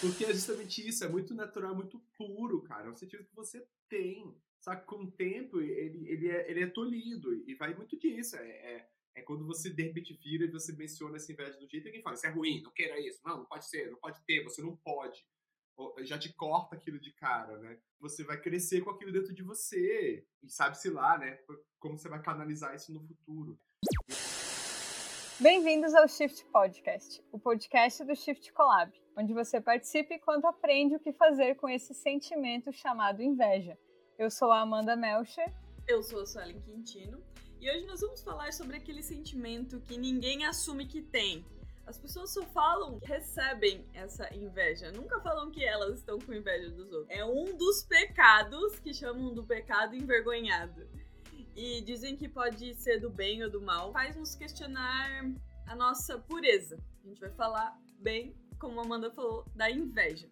Porque é justamente isso, é muito natural, muito puro, cara. É um sentimento que você tem. Só que com o tempo, ele, ele, é, ele é tolhido. E vai muito disso. É, é, é quando você de repente vira e você menciona essa inveja do jeito e alguém fala: Isso é ruim, não queira isso. Não, não pode ser, não pode ter, você não pode. Já te corta aquilo de cara, né? Você vai crescer com aquilo dentro de você. E sabe-se lá, né? Como você vai canalizar isso no futuro. Bem-vindos ao Shift Podcast, o podcast do Shift Collab, onde você participa enquanto aprende o que fazer com esse sentimento chamado inveja. Eu sou a Amanda Melcher. Eu sou a Suelen Quintino. E hoje nós vamos falar sobre aquele sentimento que ninguém assume que tem. As pessoas só falam que recebem essa inveja, nunca falam que elas estão com inveja dos outros. É um dos pecados que chamam do pecado envergonhado e dizem que pode ser do bem ou do mal, faz nos questionar a nossa pureza. A gente vai falar bem, como a Amanda falou, da inveja.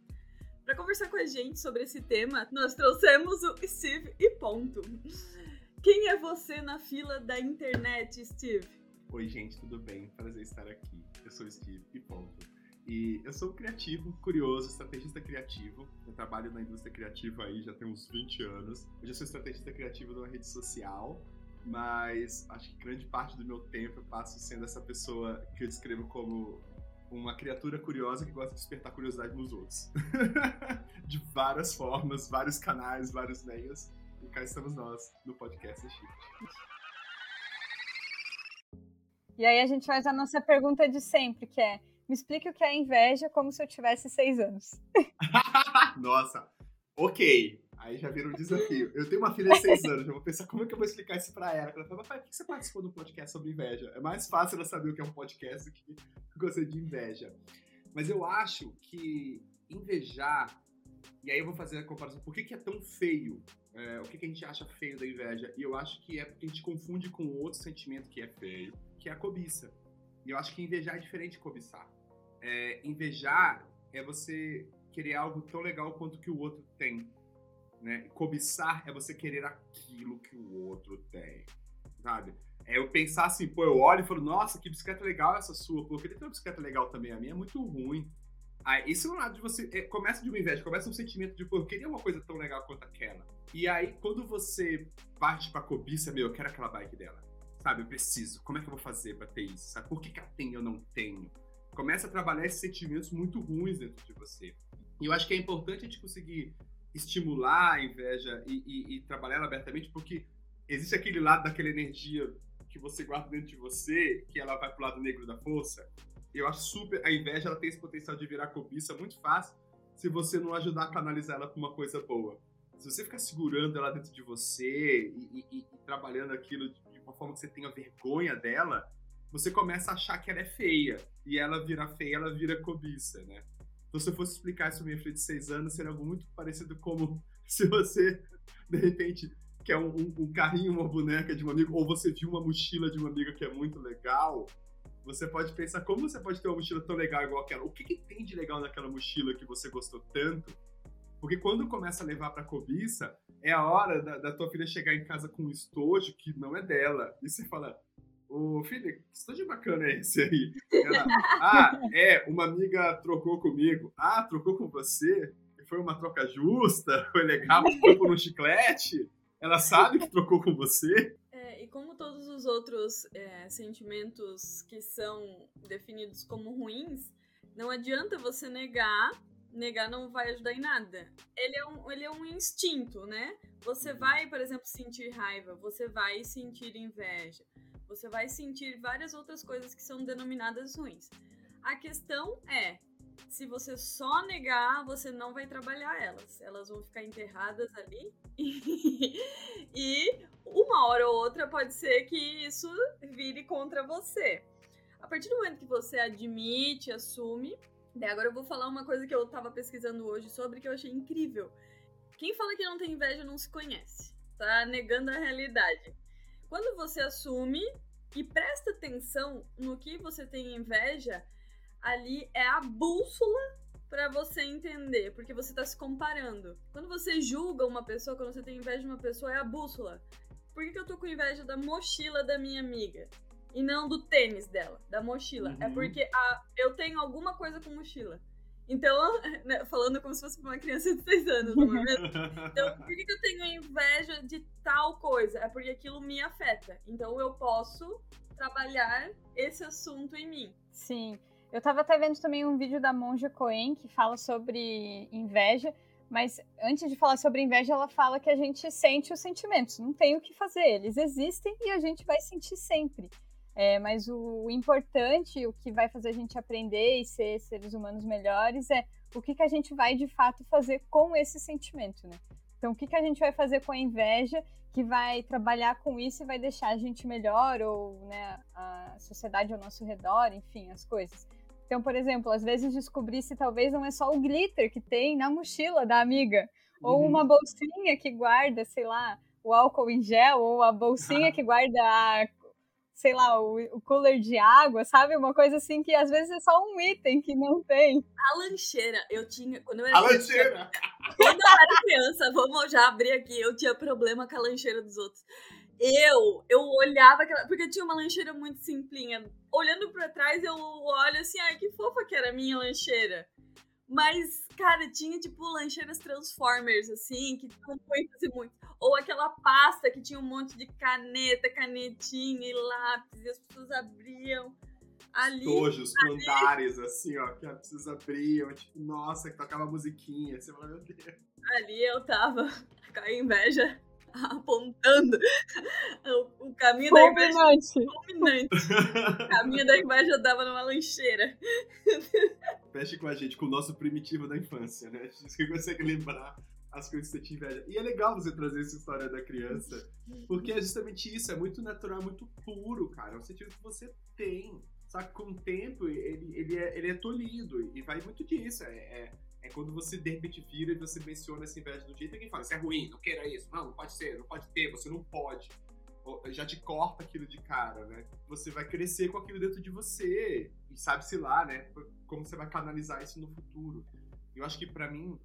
Para conversar com a gente sobre esse tema, nós trouxemos o Steve e ponto. Quem é você na fila da internet, Steve? Oi, gente, tudo bem? Prazer estar aqui. Eu sou o Steve e ponto. E eu sou criativo, curioso, estrategista criativo. Eu trabalho na indústria criativa aí já tem uns 20 anos. Hoje eu sou estrategista criativo numa rede social, mas acho que grande parte do meu tempo eu passo sendo essa pessoa que eu descrevo como uma criatura curiosa que gosta de despertar curiosidade nos outros. de várias formas, vários canais, vários meios. E cá estamos nós no podcast Shift. E aí a gente faz a nossa pergunta de sempre, que é me explique o que é inveja como se eu tivesse seis anos. Nossa, ok. Aí já vira um desafio. Eu tenho uma filha de seis anos, eu vou pensar como é que eu vou explicar isso pra ela. Ela fala, pai, por que você participou do podcast sobre inveja? É mais fácil ela saber o que é um podcast do que gostei de inveja. Mas eu acho que invejar, e aí eu vou fazer a comparação, por que, que é tão feio? É, o que, que a gente acha feio da inveja? E eu acho que é porque a gente confunde com outro sentimento que é feio, que é a cobiça. E eu acho que invejar é diferente de cobiçar. É, invejar é você querer algo tão legal quanto que o outro tem. Né? Cobiçar é você querer aquilo que o outro tem. Sabe? É eu pensar assim, pô, eu olho e falo, nossa, que bicicleta legal essa sua, pô, eu queria ter uma bicicleta legal também, a minha é muito ruim. Aí, esse é um lado de você. É, começa de uma inveja, começa um sentimento de, pô, eu queria uma coisa tão legal quanto aquela. E aí, quando você parte pra cobiça, meu, eu quero aquela bike dela. Sabe, eu preciso. Como é que eu vou fazer pra ter isso? Sabe? Por que, que ela tem e eu não tenho? Começa a trabalhar esses sentimentos muito ruins dentro de você. E eu acho que é importante a gente conseguir estimular a inveja e, e, e trabalhar ela abertamente, porque existe aquele lado daquela energia que você guarda dentro de você, que ela vai pro lado negro da força. Eu acho super. A inveja ela tem esse potencial de virar cobiça muito fácil se você não ajudar a canalizar ela para uma coisa boa. Se você ficar segurando ela dentro de você e, e, e trabalhando aquilo de uma forma que você tenha vergonha dela, você começa a achar que ela é feia. E ela vira feia, ela vira cobiça, né? Então, se eu fosse explicar isso pra minha filha de seis anos, seria algo muito parecido como se você, de repente, quer um, um, um carrinho, uma boneca de um amigo, ou você viu uma mochila de uma amiga que é muito legal, você pode pensar como você pode ter uma mochila tão legal igual aquela. O que, que tem de legal naquela mochila que você gostou tanto? Porque quando começa a levar pra cobiça, é a hora da, da tua filha chegar em casa com um estojo que não é dela. E você fala, Ô, filha, que estojo bacana é esse aí? Ela, ah, é, uma amiga trocou comigo. Ah, trocou com você? Foi uma troca justa? Foi legal? Foi por um chiclete? Ela sabe que trocou com você? É, e como todos os outros é, sentimentos que são definidos como ruins, não adianta você negar negar não vai ajudar em nada. Ele é um, ele é um instinto, né? Você vai, por exemplo, sentir raiva, você vai sentir inveja, você vai sentir várias outras coisas que são denominadas ruins. A questão é, se você só negar, você não vai trabalhar elas. Elas vão ficar enterradas ali. e uma hora ou outra pode ser que isso vire contra você. A partir do momento que você admite, assume. Daí agora eu vou falar uma coisa que eu tava pesquisando hoje sobre que eu achei incrível. Quem fala que não tem inveja não se conhece. Tá negando a realidade. Quando você assume e presta atenção no que você tem inveja, ali é a bússola para você entender, porque você tá se comparando. Quando você julga uma pessoa, quando você tem inveja de uma pessoa, é a bússola. Por que, que eu tô com inveja da mochila da minha amiga? E não do tênis dela, da mochila. É uhum. É porque a, eu tenho alguma coisa com mochila. Então, né, falando como se fosse uma criança de 6 anos, não é mesmo? Então, por que eu tenho inveja de tal coisa? É porque aquilo me afeta. Então, eu posso trabalhar esse assunto em mim. Sim. Eu tava até vendo também um vídeo da Monja Coen que fala sobre inveja, mas antes de falar sobre inveja, ela fala que a gente sente os sentimentos, não tem o que fazer, eles existem e a gente vai sentir sempre. É, mas o, o, importante, o que vai fazer a gente aprender e ser seres humanos melhores é o que, que a gente vai de fato fazer com esse sentimento, né? Então, o que, que a gente vai fazer com a inveja que vai trabalhar com isso e vai deixar a gente melhor ou né, a sociedade ao nosso redor, enfim, as coisas. Então, por exemplo, às vezes descobrir se talvez não é só o glitter que tem na mochila da amiga, ou uhum. uma bolsinha que guarda, sei lá, o álcool em gel, ou a bolsinha que guarda a sei lá, o, o, cooler de água, sabe? Uma coisa assim que às vezes é só um item que não tem. A lancheira, eu tinha. Quando eu era a lancheira! Quando eu era criança, vamos já abrir aqui, eu tinha problema com a lancheira dos outros. Eu, eu olhava aquela. Porque tinha uma lancheira muito simplinha. Olhando pra trás, eu olho assim, ai, que fofa que era a minha lancheira. Mas, cara, tinha tipo lancheiras Transformers, assim, que tinham muitas e muitas. Ou aquela pasta que tinha um monte de caneta, canetinha e lápis, e as pessoas abriam ali. Tojos com andares, assim, ó, que as pessoas abriam, tipo, nossa, que tocava musiquinha. Você fala, meu Deus. Ali eu tava com a inveja apontando o, o caminho da inveja. Culminante. O caminho da inveja dava numa lancheira. Feche com a gente, com o nosso primitivo da infância, né? A gente consegue lembrar as coisas que você inveja. E é legal você trazer essa história da criança, porque é justamente isso, é muito natural, muito puro, cara. É o sentido que você tem. Só que com o tempo, ele, ele, é, ele é tolhido, e vai muito disso. É, é, é, quando você de repente vira e você menciona essa inveja do jeito que fala, isso é ruim, não queira isso, não, não pode ser, não pode ter, você não pode. Já te corta aquilo de cara, né? Você vai crescer com aquilo dentro de você, e sabe-se lá, né? Como você vai canalizar isso no futuro. Eu acho que para mim,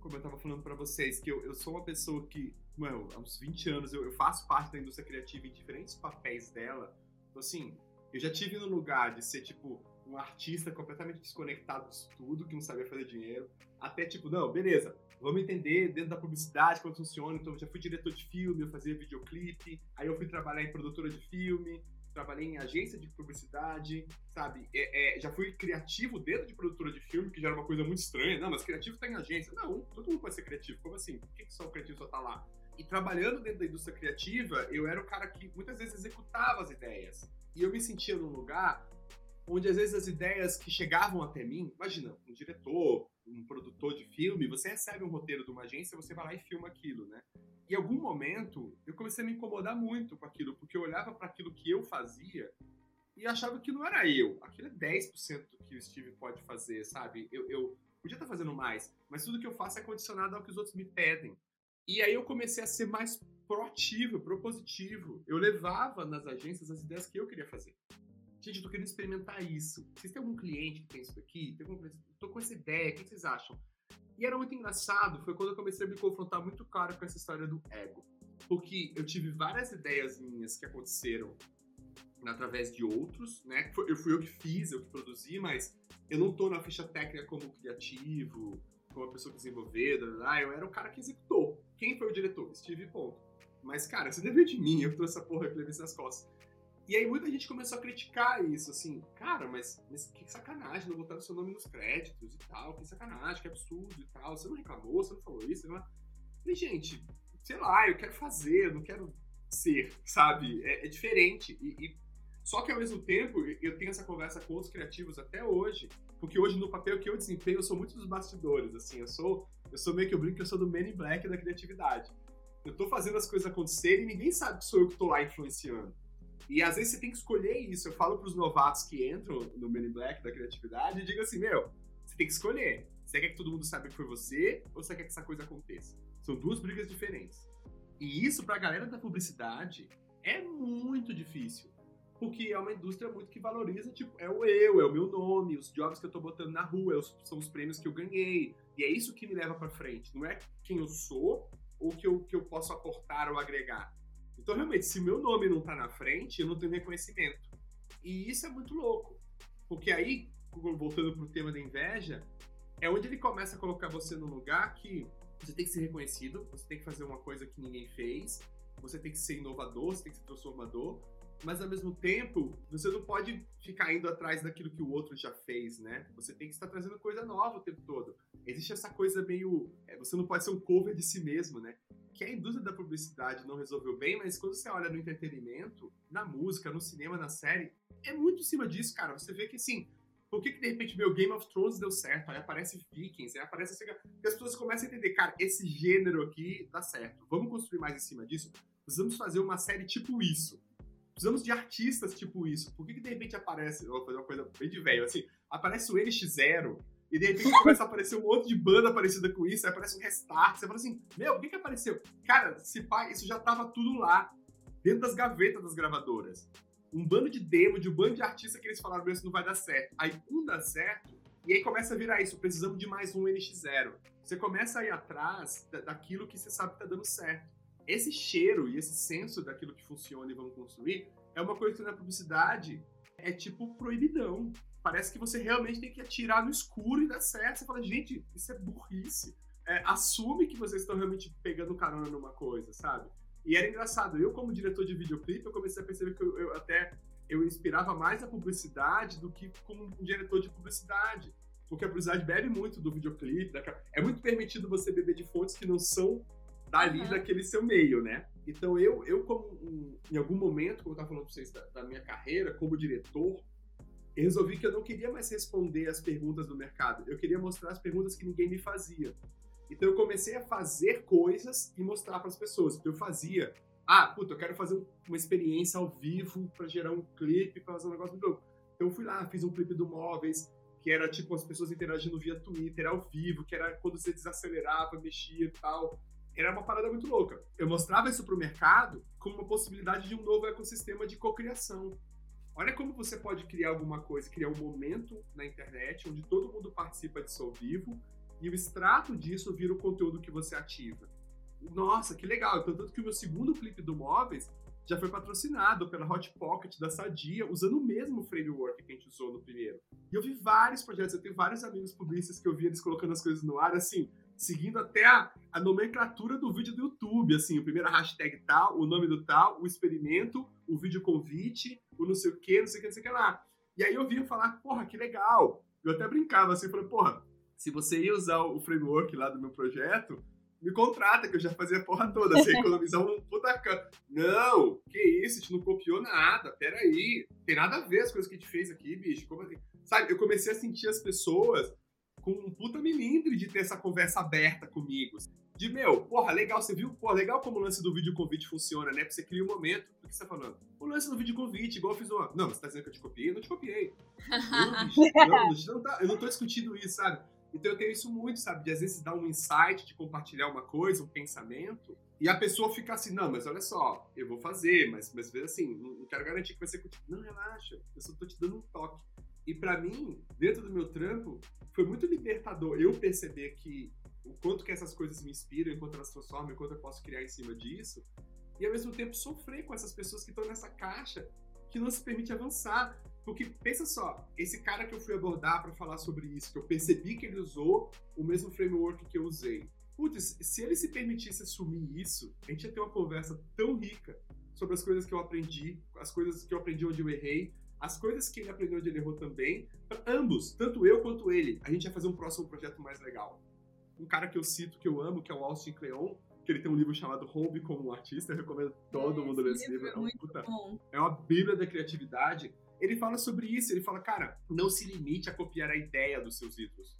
como eu tava falando para vocês, que eu, eu sou uma pessoa que, mano, há uns 20 anos eu, eu faço parte da indústria criativa em diferentes papéis dela. Então, assim, eu já tive no lugar de ser, tipo, um artista completamente desconectado disso tudo, que não sabia fazer dinheiro, até, tipo, não, beleza, vamos entender dentro da publicidade como funciona. Então, eu já fui diretor de filme, eu fazia videoclipe, aí eu fui trabalhar em produtora de filme, trabalhei em agência de publicidade, sabe? É, é, já fui criativo dentro de produtora de filme, que já era uma coisa muito estranha. Não, mas criativo tá em agência. Não, todo mundo pode ser criativo. Como assim? Por que, que só o criativo só tá lá? E trabalhando dentro da indústria criativa, eu era o cara que muitas vezes executava as ideias. E eu me sentia num lugar onde às vezes as ideias que chegavam até mim, imagina, um diretor, um produtor de filme, você recebe um roteiro de uma agência, você vai lá e filma aquilo, né? em algum momento, eu comecei a me incomodar muito com aquilo, porque eu olhava para aquilo que eu fazia e achava que não era eu. Aquilo é 10% do que o Steve pode fazer, sabe? Eu, eu podia estar fazendo mais, mas tudo que eu faço é condicionado ao que os outros me pedem. E aí eu comecei a ser mais proativo, propositivo. Eu levava nas agências as ideias que eu queria fazer. Gente, eu tô querendo experimentar isso. Vocês têm algum cliente que tem isso daqui? Tem algum... Tô com essa ideia, o que vocês acham? E era muito engraçado, foi quando eu comecei a me confrontar muito claro com essa história do ego. Porque eu tive várias ideias minhas que aconteceram através de outros, né? Eu fui eu que fiz, eu que produzi, mas eu não tô na ficha técnica como criativo, como a pessoa ah, eu era o cara que executou. Quem foi o diretor? Steve Ponto. Mas, cara, você deve de mim, eu trouxe essa porra que levei nas costas. E aí muita gente começou a criticar isso, assim, cara, mas, mas que sacanagem não botar o seu nome nos créditos e tal, que sacanagem, que absurdo e tal, você não reclamou, você não falou isso, não E, gente, sei lá, eu quero fazer, eu não quero ser, sabe? É, é diferente. E, e, Só que ao mesmo tempo, eu tenho essa conversa com outros criativos até hoje, porque hoje no papel que eu desempenho, eu sou muito dos bastidores, assim, eu sou, eu sou meio que eu brinco que eu sou do Man in Black da criatividade. Eu tô fazendo as coisas acontecerem e ninguém sabe que sou eu que tô lá influenciando. E às vezes você tem que escolher isso. Eu falo para os novatos que entram no Men in Black da criatividade e digo assim: meu, você tem que escolher. Você quer que todo mundo saiba que foi você ou você quer que essa coisa aconteça? São duas brigas diferentes. E isso, para a galera da publicidade, é muito difícil. Porque é uma indústria muito que valoriza, tipo, é o eu, é o meu nome, os jobs que eu tô botando na rua, são os prêmios que eu ganhei. E é isso que me leva para frente. Não é quem eu sou ou que eu, que eu posso aportar ou agregar. Então, realmente, se meu nome não tá na frente, eu não tenho reconhecimento. E isso é muito louco. Porque aí, voltando pro tema da inveja, é onde ele começa a colocar você num lugar que você tem que ser reconhecido, você tem que fazer uma coisa que ninguém fez, você tem que ser inovador, você tem que ser transformador, mas ao mesmo tempo, você não pode ficar indo atrás daquilo que o outro já fez, né? Você tem que estar trazendo coisa nova o tempo todo. Existe essa coisa meio. É, você não pode ser um cover de si mesmo, né? Que a indústria da publicidade não resolveu bem, mas quando você olha no entretenimento, na música, no cinema, na série, é muito em cima disso, cara. Você vê que assim. Por que, que de repente meu Game of Thrones deu certo? Aí aparece Vikings, aí aparece assim, as pessoas começam a entender, cara, esse gênero aqui dá certo. Vamos construir mais em cima disso? Precisamos fazer uma série tipo isso Precisamos de artistas tipo isso. Por que, que de repente aparece, eu vou fazer uma coisa bem de velho, assim, aparece o NX0 e de repente começa a aparecer um monte de banda parecida com isso, aí aparece um restart, você fala assim, meu, o que que apareceu? Cara, se pá, isso já tava tudo lá, dentro das gavetas das gravadoras. Um bando de demo, de um bando de artistas que eles falaram, meu, isso não vai dar certo. Aí um dá certo, e aí começa a virar isso, precisamos de mais um NX0. Você começa a ir atrás daquilo que você sabe que tá dando certo esse cheiro e esse senso daquilo que funciona e vamos construir é uma coisa que na publicidade é tipo proibidão. Parece que você realmente tem que atirar no escuro e dar certo. Você fala, gente, isso é burrice. É, assume que vocês estão realmente pegando carona numa coisa, sabe? E era engraçado, eu como diretor de videoclipe, eu comecei a perceber que eu, eu até eu inspirava mais a publicidade do que como um diretor de publicidade. Porque a publicidade bebe muito do videoclipe. É muito permitido você beber de fontes que não são dali uhum. daquele seu meio, né? Então eu, eu como em algum momento, como eu estava falando para vocês da, da, minha carreira como diretor, eu resolvi que eu não queria mais responder as perguntas do mercado. Eu queria mostrar as perguntas que ninguém me fazia. Então eu comecei a fazer coisas e mostrar para as pessoas. Então eu fazia, ah, puta, eu quero fazer uma experiência ao vivo para gerar um clipe, para fazer um negócio muito louco. Então eu fui lá, fiz um clipe do Móveis, que era tipo as pessoas interagindo via Twitter ao vivo, que era quando você desacelerava, mexia e tal era uma parada muito louca. Eu mostrava isso para o mercado como uma possibilidade de um novo ecossistema de cocriação. Olha como você pode criar alguma coisa, criar um momento na internet onde todo mundo participa disso ao vivo e o extrato disso vira o conteúdo que você ativa. Nossa, que legal! Então, tanto que o meu segundo clipe do Móveis já foi patrocinado pela Hot Pocket da Sadia, usando o mesmo framework que a gente usou no primeiro. E eu vi vários projetos, eu tenho vários amigos publicistas que eu vi eles colocando as coisas no ar, assim, seguindo até a, a nomenclatura do vídeo do YouTube, assim, o primeiro hashtag tal, o nome do tal, o experimento, o vídeo convite, o não sei o que, não sei o que, não sei o que lá. E aí eu vinha falar, porra, que legal. Eu até brincava assim, falei, porra, se você ia usar o framework lá do meu projeto, me contrata, que eu já fazia a porra toda, você economizar um puta can... Não, que isso, a gente não copiou nada, peraí. Tem nada a ver as coisas que a gente fez aqui, bicho. Como assim? Sabe, eu comecei a sentir as pessoas com um puta milindre de ter essa conversa aberta comigo. De, meu, porra, legal, você viu? Porra, legal como o lance do vídeo convite funciona, né? Porque você cria um momento. O que você tá falando? O lance do vídeo convite, igual eu fiz uma. Não, você tá dizendo que eu te copiei? Eu não te copiei. não, bicho, não, não tá, eu não tô discutindo isso, sabe? Então eu tenho isso muito, sabe? De às vezes dar um insight, de compartilhar uma coisa, um pensamento, e a pessoa fica assim, não, mas olha só, eu vou fazer, mas, mas assim, não quero garantir que vai ser contigo. Não, relaxa, eu só tô te dando um toque. E para mim, dentro do meu trampo, foi muito libertador eu perceber que o quanto que essas coisas me inspiram, enquanto elas transformam, enquanto eu posso criar em cima disso, e ao mesmo tempo sofrer com essas pessoas que estão nessa caixa que não se permite avançar. Porque pensa só, esse cara que eu fui abordar para falar sobre isso, que eu percebi que ele usou o mesmo framework que eu usei. Putz, se ele se permitisse assumir isso, a gente ia ter uma conversa tão rica sobre as coisas que eu aprendi, as coisas que eu aprendi onde eu errei, as coisas que ele aprendeu onde ele errou também, ambos, tanto eu quanto ele, a gente vai fazer um próximo projeto mais legal. Um cara que eu cito, que eu amo, que é o Austin Kleon, que ele tem um livro chamado Hobby como um Artista, eu recomendo todo é, mundo ler esse livro. É, um, puta, é uma bíblia da criatividade. Ele fala sobre isso, ele fala, cara, não se limite a copiar a ideia dos seus ídolos.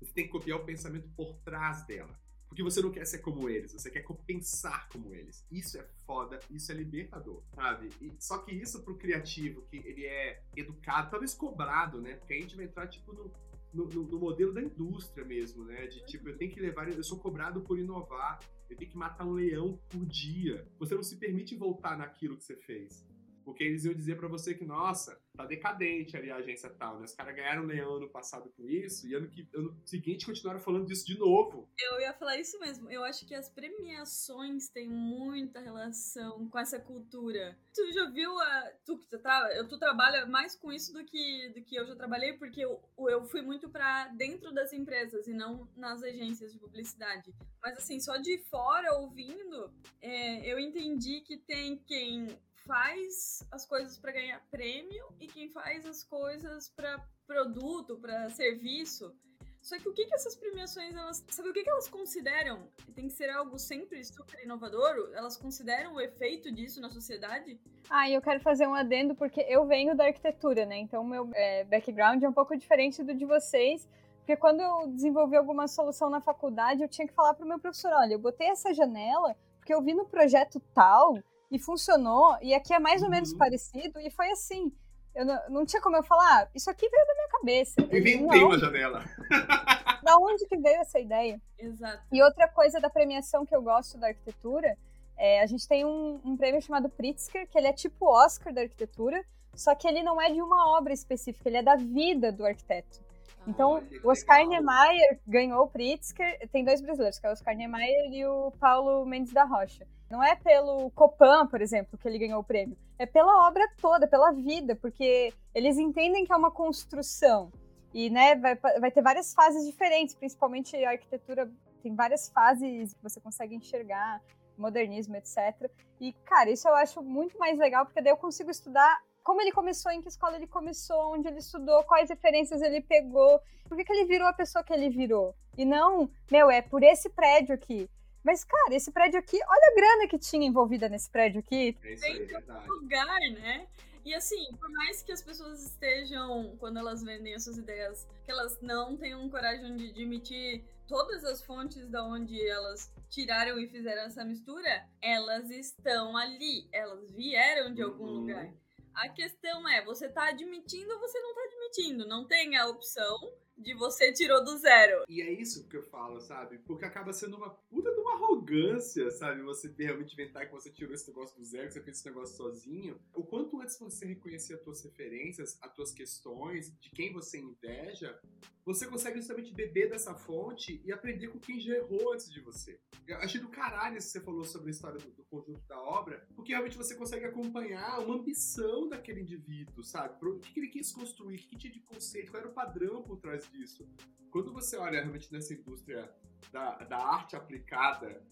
Você tem que copiar o pensamento por trás dela. Porque você não quer ser como eles, você quer pensar como eles. Isso é foda, isso é libertador, sabe? E, só que isso pro criativo, que ele é educado, talvez cobrado, né? Porque a gente vai entrar, tipo, no, no, no, modelo da indústria mesmo, né? De tipo, eu tenho que levar, eu sou cobrado por inovar, eu tenho que matar um leão por dia. Você não se permite voltar naquilo que você fez. Porque eles iam dizer para você que, nossa, tá decadente ali a agência tal, né? Os caras ganharam um leão ano passado com isso, e ano, que, ano seguinte continuaram falando disso de novo. Eu ia falar isso mesmo. Eu acho que as premiações têm muita relação com essa cultura. Tu já viu a. Tu, tu, tra... tu trabalha mais com isso do que, do que eu já trabalhei, porque eu, eu fui muito para dentro das empresas e não nas agências de publicidade. Mas assim, só de fora ouvindo, é, eu entendi que tem quem faz as coisas para ganhar prêmio e quem faz as coisas para produto, para serviço. Só que o que, que essas premiações, elas. Sabe o que, que elas consideram? Tem que ser algo sempre super inovador? Elas consideram o efeito disso na sociedade? Ah, e eu quero fazer um adendo porque eu venho da arquitetura, né? Então meu é, background é um pouco diferente do de vocês. Porque quando eu desenvolvi alguma solução na faculdade, eu tinha que falar para o meu professor: olha, eu botei essa janela porque eu vi no projeto tal e funcionou, e aqui é mais ou menos uhum. parecido, e foi assim. Eu não, não, tinha como eu falar, ah, isso aqui veio da minha cabeça. Eu inventei uma janela. da onde que veio essa ideia? Exato. E outra coisa da premiação que eu gosto da arquitetura, é, a gente tem um, um prêmio chamado Pritzker, que ele é tipo Oscar da arquitetura, só que ele não é de uma obra específica, ele é da vida do arquiteto. Então, o Oscar Niemeyer ganhou o Pritzker. Tem dois brasileiros, que é o Oscar Niemeyer e o Paulo Mendes da Rocha. Não é pelo Copan, por exemplo, que ele ganhou o prêmio. É pela obra toda, pela vida, porque eles entendem que é uma construção. E né, vai, vai ter várias fases diferentes, principalmente a arquitetura tem várias fases que você consegue enxergar, modernismo, etc. E, cara, isso eu acho muito mais legal, porque daí eu consigo estudar como ele começou, em que escola ele começou, onde ele estudou, quais referências ele pegou, por que, que ele virou a pessoa que ele virou. E não, meu, é por esse prédio aqui. Mas, cara, esse prédio aqui, olha a grana que tinha envolvida nesse prédio aqui. É aí, é lugar, né? E assim, por mais que as pessoas estejam, quando elas vendem as suas ideias, que elas não tenham coragem de admitir todas as fontes da onde elas tiraram e fizeram essa mistura, elas estão ali, elas vieram de algum uhum. lugar. A questão é, você tá admitindo ou você não tá admitindo? Não tem a opção de você tirou do zero. E é isso que eu falo, sabe? Porque acaba sendo uma puta de uma arrogância, sabe? Você realmente inventar que você tirou esse negócio do zero, que você fez esse negócio sozinho. O quanto antes você reconhecer as tuas referências, as tuas questões, de quem você inveja, você consegue justamente beber dessa fonte e aprender com quem já errou antes de você. Eu achei do caralho isso que você falou sobre a história do, do conjunto da obra, porque realmente você consegue acompanhar uma ambição daquele indivíduo, sabe? O que ele quis construir, que tinha de conceito, qual era o padrão por trás disso. Quando você olha realmente nessa indústria da, da arte aplicada,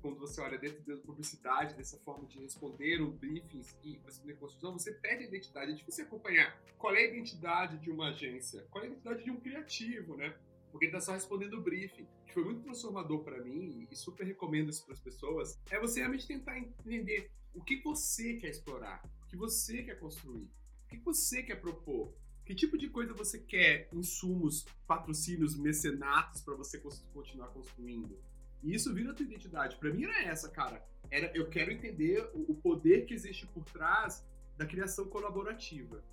quando você olha dentro da publicidade, dessa forma de responder o briefings e você construção, você perde a identidade. É difícil acompanhar qual é a identidade de uma agência, qual é a identidade de um criativo, né? Porque ele tá só respondendo o briefing, que foi muito transformador para mim e super recomendo isso para as pessoas. É você realmente tentar entender o que você quer explorar, o que você quer construir, o que você quer propor. Que tipo de coisa você quer? Insumos, patrocínios, mecenatos para você continuar construindo? E isso vira a tua identidade. Para mim era essa, cara. Era, eu quero entender o, poder que existe por trás da criação colaborativa.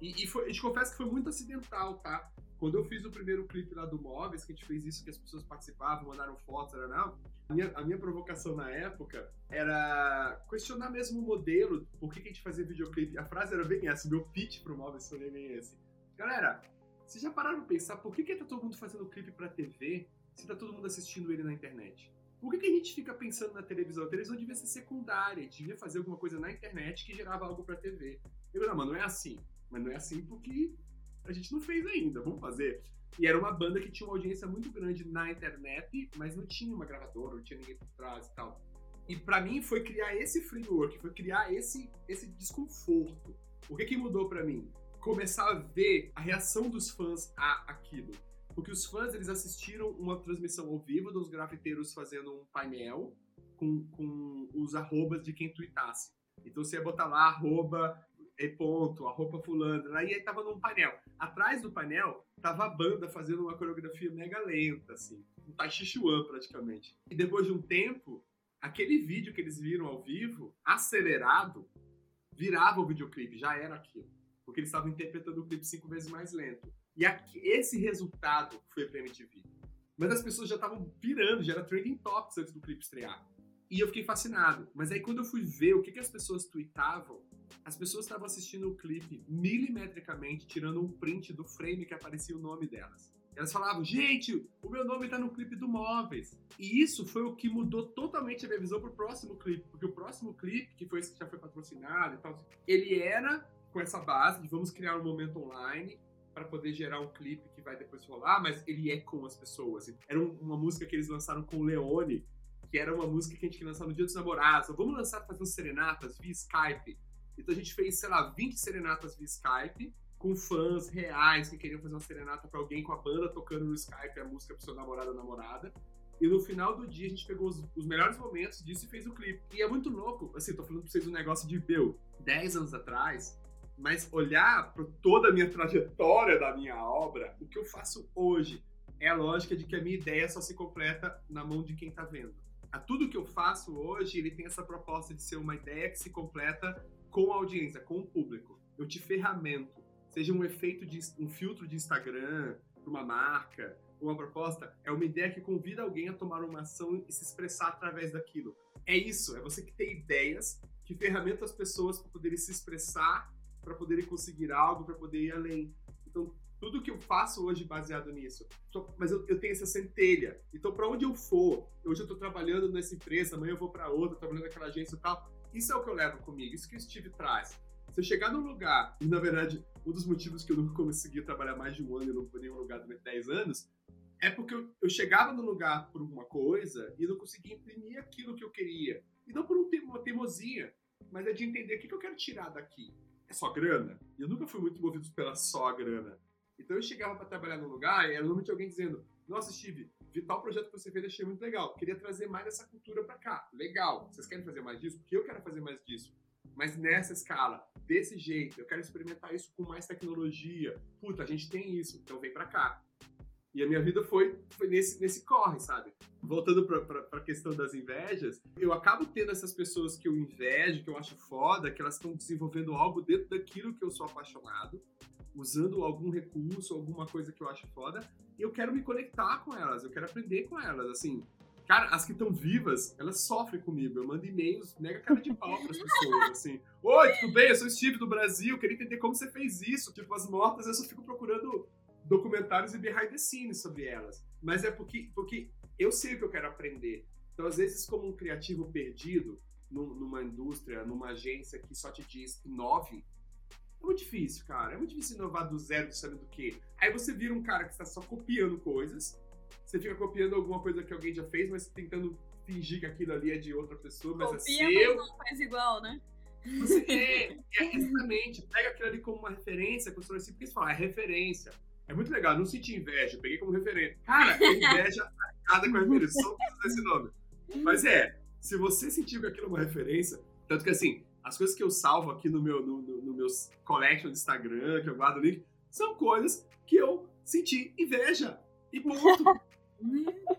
E, e foi, a gente confessa que foi muito acidental, tá? Quando eu fiz o primeiro clipe lá do Móveis, que a gente fez isso, que as pessoas participavam, mandaram fotos, era não. A minha, a minha provocação na época era questionar mesmo o modelo, por que, que a gente fazia videoclipe. A frase era bem essa, meu pitch pro Móveis foi bem esse. Galera, vocês já pararam pra pensar por que, que tá todo mundo fazendo clipe pra TV se tá todo mundo assistindo ele na internet? Por que, que a gente fica pensando na televisão? A televisão devia ser secundária, a gente devia fazer alguma coisa na internet que gerava algo pra TV. Eu, não, mano, não é assim. Mas não é assim porque a gente não fez ainda, vamos fazer. E era uma banda que tinha uma audiência muito grande na internet, mas não tinha uma gravadora, não tinha ninguém por trás e tal. E para mim foi criar esse framework, foi criar esse, esse desconforto. O que que mudou para mim? começar a ver a reação dos fãs a aquilo. Porque os fãs, eles assistiram uma transmissão ao vivo dos grafiteiros fazendo um painel com, com os arrobas de quem tweetasse. Então você ia botar lá arroba e ponto, arroba fulano, aí aí tava num painel. Atrás do painel tava a banda fazendo uma coreografia mega lenta, assim, um Tai Chuan praticamente. E depois de um tempo, aquele vídeo que eles viram ao vivo, acelerado, virava o videoclipe, já era aquilo porque eles estavam interpretando o clipe cinco vezes mais lento. E aqui, esse resultado foi pra MTV. Mas as pessoas já estavam pirando, já era trending topics antes do clipe estrear. E eu fiquei fascinado. Mas aí quando eu fui ver o que, que as pessoas tweetavam, as pessoas estavam assistindo o clipe milimetricamente, tirando um print do frame que aparecia o nome delas. Elas falavam, gente, o meu nome tá no clipe do Móveis. E isso foi o que mudou totalmente a minha visão pro próximo clipe. Porque o próximo clipe, que foi esse que já foi patrocinado e tal, ele era com essa base de vamos criar um momento online para poder gerar um clipe que vai depois rolar, mas ele é com as pessoas. Era uma música que eles lançaram com o Leone, que era uma música que a gente queria lançar no Dia dos Namorados. Vamos lançar fazendo serenatas via Skype. Então a gente fez, sei lá, 20 serenatas via Skype, com fãs reais que queriam fazer uma serenata para alguém com a banda tocando no Skype a música pro seu namorado ou namorada. E no final do dia a gente pegou os, os, melhores momentos disso e fez o clipe. E é muito louco, assim, tô falando pra vocês um negócio de, meu, 10 anos atrás, mas olhar para toda a minha trajetória da minha obra, o que eu faço hoje é a lógica de que a minha ideia só se completa na mão de quem tá vendo. A tudo que eu faço hoje, ele tem essa proposta de ser uma ideia que se completa com a audiência, com o público. Eu te ferramento, seja um efeito de um filtro de Instagram para uma marca, uma proposta, é uma ideia que convida alguém a tomar uma ação e se expressar através daquilo. É isso, é você que tem ideias que ferramenta as pessoas para poderem se expressar, para poderem conseguir algo, para poder ir além. Então, tudo que eu faço hoje baseado nisso. Mas eu, eu tenho essa centelha. Então, para onde eu for, hoje eu estou trabalhando nessa empresa, amanhã eu vou para outra, trabalhando naquela agência e tal. Isso é o que eu levo comigo, isso que o Steve traz. Se eu chegar num lugar, e na verdade, um dos motivos que eu não consegui trabalhar mais de um ano e não fui nenhum lugar durante 10 anos, é porque eu, eu chegava no lugar por uma coisa e não conseguia imprimir aquilo que eu queria. E não por um, uma teimosia, mas é de entender o que, que eu quero tirar daqui. É só grana? E eu nunca fui muito movido pela só grana. Então eu chegava para trabalhar num lugar e era normalmente alguém dizendo: Nossa, Steve, vi tal projeto que você fez, achei muito legal. Queria trazer mais essa cultura para cá. Legal. Vocês querem fazer mais disso? Porque eu quero fazer mais disso. Mas nessa escala, desse jeito, eu quero experimentar isso com mais tecnologia. Puta, a gente tem isso, então vem para cá. E a minha vida foi, foi nesse, nesse corre, sabe? Voltando para a questão das invejas, eu acabo tendo essas pessoas que eu invejo, que eu acho foda, que elas estão desenvolvendo algo dentro daquilo que eu sou apaixonado, usando algum recurso, alguma coisa que eu acho foda, e eu quero me conectar com elas, eu quero aprender com elas, assim. Cara, as que estão vivas, elas sofrem comigo. Eu mando e-mails, nega cara de pau pras pessoas, assim. Oi, tudo bem? Eu sou o Steve do Brasil, queria entender como você fez isso. Tipo, as mortas, eu só fico procurando documentários e behind the scenes sobre elas. Mas é porque, porque eu sei o que eu quero aprender. Então, às vezes, como um criativo perdido numa indústria, numa agência que só te diz inove, muito difícil, cara. É muito difícil inovar do zero, sabendo do quê. Aí você vira um cara que está só copiando coisas, você fica copiando alguma coisa que alguém já fez, mas tentando fingir que aquilo ali é de outra pessoa, mas Copia, é seu. Mas não faz igual, né? Você é, é exatamente. Pega aquilo ali como uma referência, constrói assim, porque você fala, é referência. É muito legal, não senti inveja, peguei como referência. Cara, inveja cada com referência, só precisa esse nome. Mas é, se você sentiu que aquilo é uma referência, tanto que assim, as coisas que eu salvo aqui no meu no, no, no meus collection do Instagram, que eu guardo ali, são coisas que eu senti inveja. E ponto.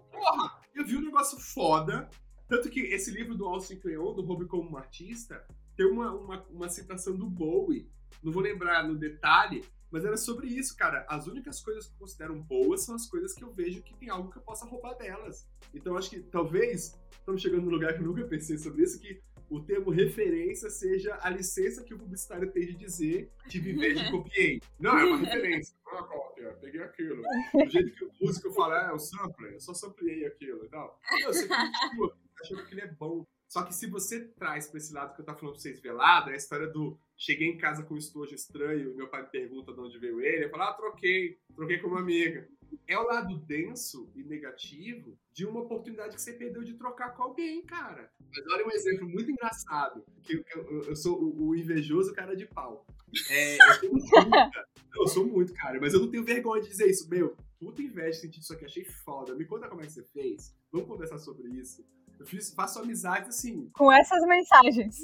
Porra, eu vi um negócio foda. Tanto que esse livro do Austin Kleon, do Hobby como um Artista, tem uma, uma, uma citação do Bowie. Não vou lembrar no detalhe, mas era sobre isso, cara. As únicas coisas que eu considero boas são as coisas que eu vejo que tem algo que eu possa roubar delas. Então acho que talvez estamos chegando num lugar que eu nunca pensei sobre isso, que o termo referência seja a licença que o publicitário tem de dizer de viver de copiei. Não, é uma referência, não é uma cópia, peguei aquilo. Do jeito que o músico fala, é o sampler, eu só sampleei aquilo e tal. Não, você continua achando que ele é bom. Só que se você traz para esse lado que eu tava falando pra vocês velado, é a história do cheguei em casa com um estojo estranho, meu pai me pergunta de onde veio ele, eu falo, ah, troquei, troquei com uma amiga. É o lado denso e negativo de uma oportunidade que você perdeu de trocar com alguém, cara. Mas olha um exemplo muito engraçado, que eu, eu, eu sou o, o, invejoso cara de pau. É, eu, muita, eu sou muito, cara, mas eu não tenho vergonha de dizer isso. Meu, puta inveja de sentir isso aqui, achei foda. Me conta como é que você fez. Vamos conversar sobre isso. Eu fiz, faço amizade assim. Com essas mensagens.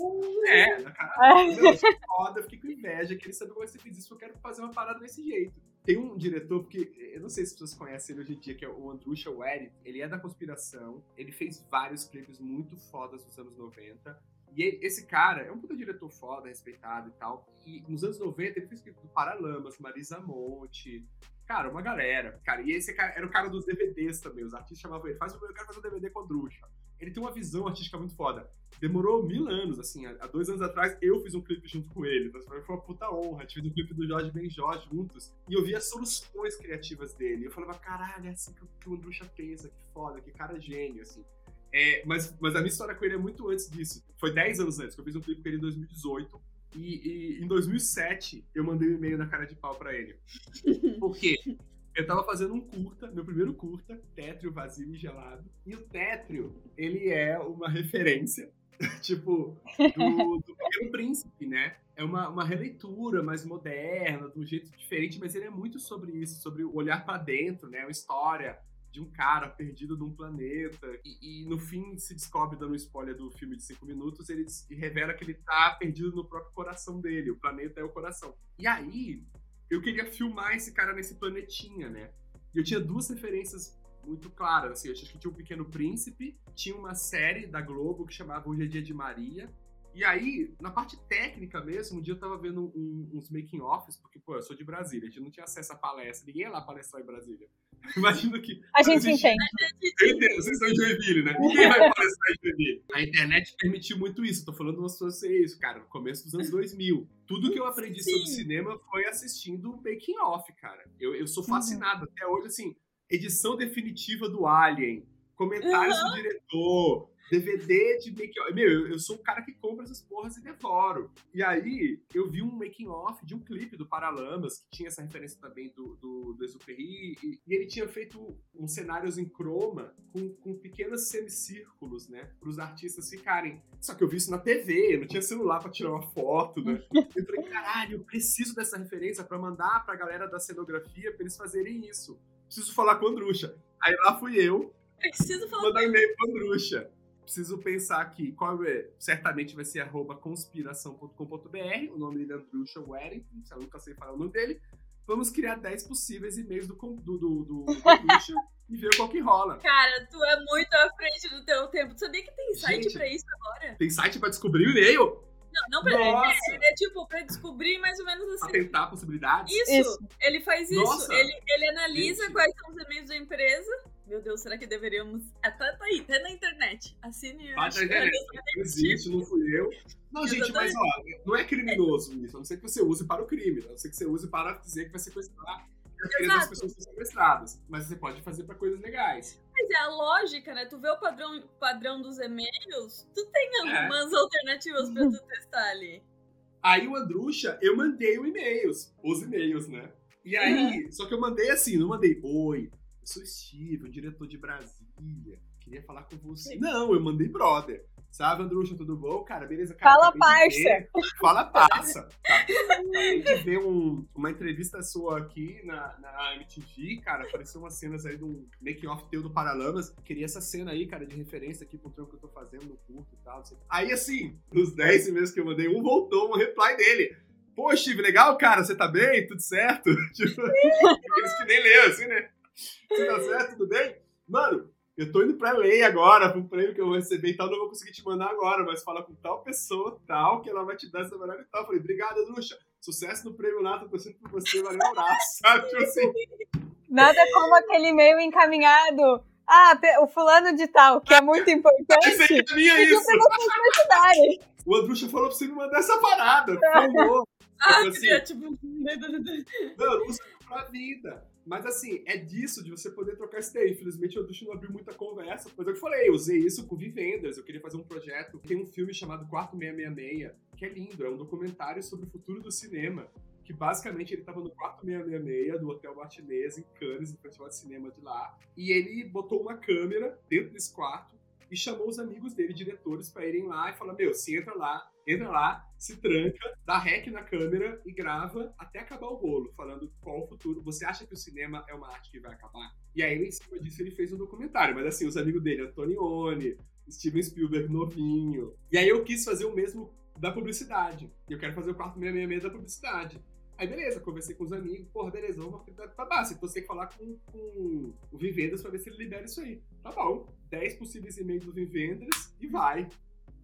É, na cara. É. Meu, eu foda, eu fiquei com inveja, queria saber como é você fez isso, eu quero fazer uma parada desse jeito. Tem um diretor, porque eu não sei se as pessoas conhecem ele hoje em dia, que é o Andrusha Wary. Ele é da conspiração, ele fez vários clipes muito fodas nos anos 90. E esse cara é um puta diretor foda, respeitado e tal. E nos anos 90 ele fez clipe do Paralamas, Marisa Monte, Cara, uma galera. Cara, e esse cara era o cara dos DVDs também. Os artistas chamavam ele, faz, eu quero fazer um DVD com Drucha. Ele tem uma visão artística muito foda. Demorou mil anos, assim, há dois anos atrás eu fiz um clipe junto com ele, então foi uma puta honra. A gente fez um clipe do Jorge Benjó juntos, e eu via as soluções criativas dele. Eu falava, caralho, é assim que, que o Andrucha pensa, que foda, que cara gênio, assim. É, mas, mas a minha história com ele é muito antes disso. Foi 10 anos antes, que eu fiz um clipe com ele em 2018. E, e em 2007 eu mandei um e-mail na cara de pau pra ele. Por quê? Eu tava fazendo um curta, meu primeiro curta, Tétrio Vazio e Gelado. E o Tétrio, ele é uma referência, tipo, do, do Pequeno Príncipe, né? É uma, uma releitura mais moderna, de um jeito diferente, mas ele é muito sobre isso, sobre o olhar para dentro, né? Uma história de um cara perdido num planeta. E, e, no fim se descobre, dando um spoiler do filme de cinco minutos, ele revela que ele tá perdido no próprio coração dele. O planeta é o coração. E aí, eu queria filmar esse cara nesse planetinha, né? E eu tinha duas referências muito claras, assim. Eu acho que tinha o Pequeno Príncipe, tinha uma série da Globo que chamava Hoje é Dia de Maria, e aí, na parte técnica mesmo, um dia eu tava vendo um, uns making-offs, porque, pô, eu sou de Brasília, a gente não tinha acesso a palestra, ninguém ia lá palestrar em Brasília. Imagino que. A gente entende. entendo, vocês são de Joinville, né? Ninguém vai palestrar em Joinville. A internet permitiu muito isso, tô falando umas pessoas isso, cara, no começo dos anos 2000. Tudo que eu aprendi Sim. sobre cinema foi assistindo making-off, cara. Eu, eu sou fascinado uhum. até hoje, assim, edição definitiva do Alien, comentários uhum. do diretor, DVD de make off. Meu, eu, sou o cara que compra essas porras e devoro. E aí, eu vi um making off de um clipe do Paralamas, que tinha essa referência também do, do, do Exupéry, e, e ele tinha feito uns cenários em croma com, com pequenos semicírculos, né? Para os artistas ficarem. Só que eu vi isso na TV, não tinha celular para tirar uma foto, né? Eu falei, caralho, eu preciso dessa referência para mandar pra galera da cenografia para eles fazerem isso. Preciso falar com a Andrucha. Aí lá fui eu. Preciso falar mandar e-mail pra Andrucha preciso pensar aqui, qual é, certamente vai ser arroba conspiração.com.br, o nome dele é Andrusha Warrington, se eu nunca sei falar o nome dele. Vamos criar 10 possíveis e-mails do, do, do, do, Andrusha e ver qual que rola. Cara, tu é muito à frente do teu tempo. Tu sabia que tem site Gente, pra isso agora? Tem site pra descobrir o e-mail? Não, não pra Nossa. É, é, tipo, pra descobrir mais ou menos assim. Pra tentar possibilidades? Isso, isso. ele faz isso. Nossa. Ele, ele analisa Gente. quais são os e-mails da empresa meu Deus, será que deveríamos. É, tá, tá aí, tá na internet. Assine. Tá na internet. Não existe, não fui eu. Não, gente, mas ó, não é criminoso isso. A não ser que você use para o crime. A não ser que você use para dizer que vai sequestrar as pessoas são sequestradas. Mas você pode fazer para coisas legais. Mas é a lógica, né? Tu vê o padrão, padrão dos e-mails, tu tem é. algumas é. alternativas para tu testar ali. Aí o Andrucha, eu mandei o e-mails, os e-mails, né? E aí, só que eu mandei assim, não mandei, oi, eu sou Steve, o diretor de Brasília. Queria falar com você. Não, eu mandei brother. Sabe, Andrucha, tudo bom? Cara, beleza? Cara, Fala, parça. Fala, parça. Tá. Acabei de ver um, uma entrevista sua aqui na, na MTV, cara. Apareceu umas cenas aí um make-off teu do Paralamas. Queria essa cena aí, cara, de referência aqui com o trampo que eu tô fazendo no curto e tal. Aí, assim, nos 10 meses que eu mandei, um voltou, um reply dele. Pô, Steve, legal, cara? Você tá bem? Tudo certo? Tipo, aqueles que nem leu, assim, né? Você tá certo? Tudo bem? Mano, eu tô indo pra lei agora, pro prêmio que eu vou receber e tal, não vou conseguir te mandar agora, mas fala com tal pessoa, tal, que ela vai te dar essa melhor e tal. Eu falei, obrigado, Andrucha. Sucesso no prêmio lá, tô torcendo por você, valeu, um abraço, sabe? Tipo assim. Nada como aquele e-mail encaminhado. Ah, o fulano de tal, que é muito importante. Você encaminha isso. O Andrucha falou pra você me mandar essa parada, por favor. Ah, tipo assim, tipo... Não, eu uso pra vida. Mas assim, é disso de você poder trocar essa ideia. Infelizmente, o Ducho não abriu muita conversa. Mas eu falei, eu usei isso com Vivendas. Eu queria fazer um projeto. Tem um filme chamado Quarto 666, que é lindo. É um documentário sobre o futuro do cinema. Que basicamente ele estava no quarto 666 do Hotel Martinez, em Cannes, no Festival de Cinema de lá. E ele botou uma câmera dentro desse quarto e chamou os amigos dele, diretores, para irem lá e falar: Meu, se entra lá, entra lá, se tranca, dá rec na câmera e grava até acabar o rolo, falando qual o futuro. Você acha que o cinema é uma arte que vai acabar? E aí, em cima disso, ele fez um documentário. Mas assim, os amigos dele, Antonioni, Steven Spielberg novinho. E aí eu quis fazer o mesmo da publicidade. Eu quero fazer o quarto 666 da publicidade. Aí beleza, conversei com os amigos, porra, beleza, vamos tá básico, você tem que falar com, com o Vivendas pra ver se ele libera isso aí. Tá bom, 10 possíveis e-mails do Vivendas e vai.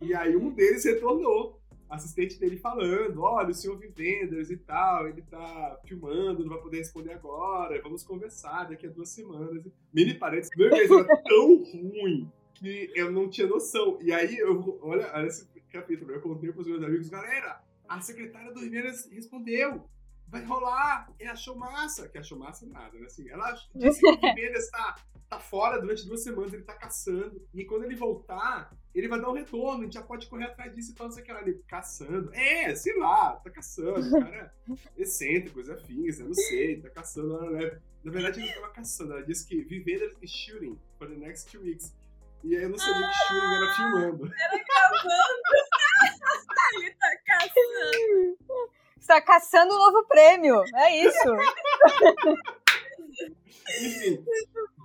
E aí um deles retornou. Assistente dele falando, olha, o senhor Vivenders e tal, ele tá filmando, não vai poder responder agora, vamos conversar daqui a duas semanas. Mini parênteses, meu inglês era tão ruim que eu não tinha noção. E aí, eu, olha, olha esse capítulo, eu contei pros meus amigos, galera, a secretária do Ribeiro respondeu. Vai rolar, e achou massa. Que achou massa nada, né? Assim, ela disse que o Ribeiro está tá fora durante duas semanas, ele tá caçando. E quando ele voltar, ele vai dar um retorno, a gente já pode correr atrás disso e tal, não sei o que lá, ele caçando. É, sei lá, tá caçando, cara excêntrico, é afins, eu não sei, tá caçando. Né? Na verdade, ele não tava caçando, ela disse que vivendo e shooting for the next two weeks. E aí eu não sabia ah, que shooting era filmando. Era gravando. ele tá caçando. Você tá caçando um novo prêmio, é isso. Enfim,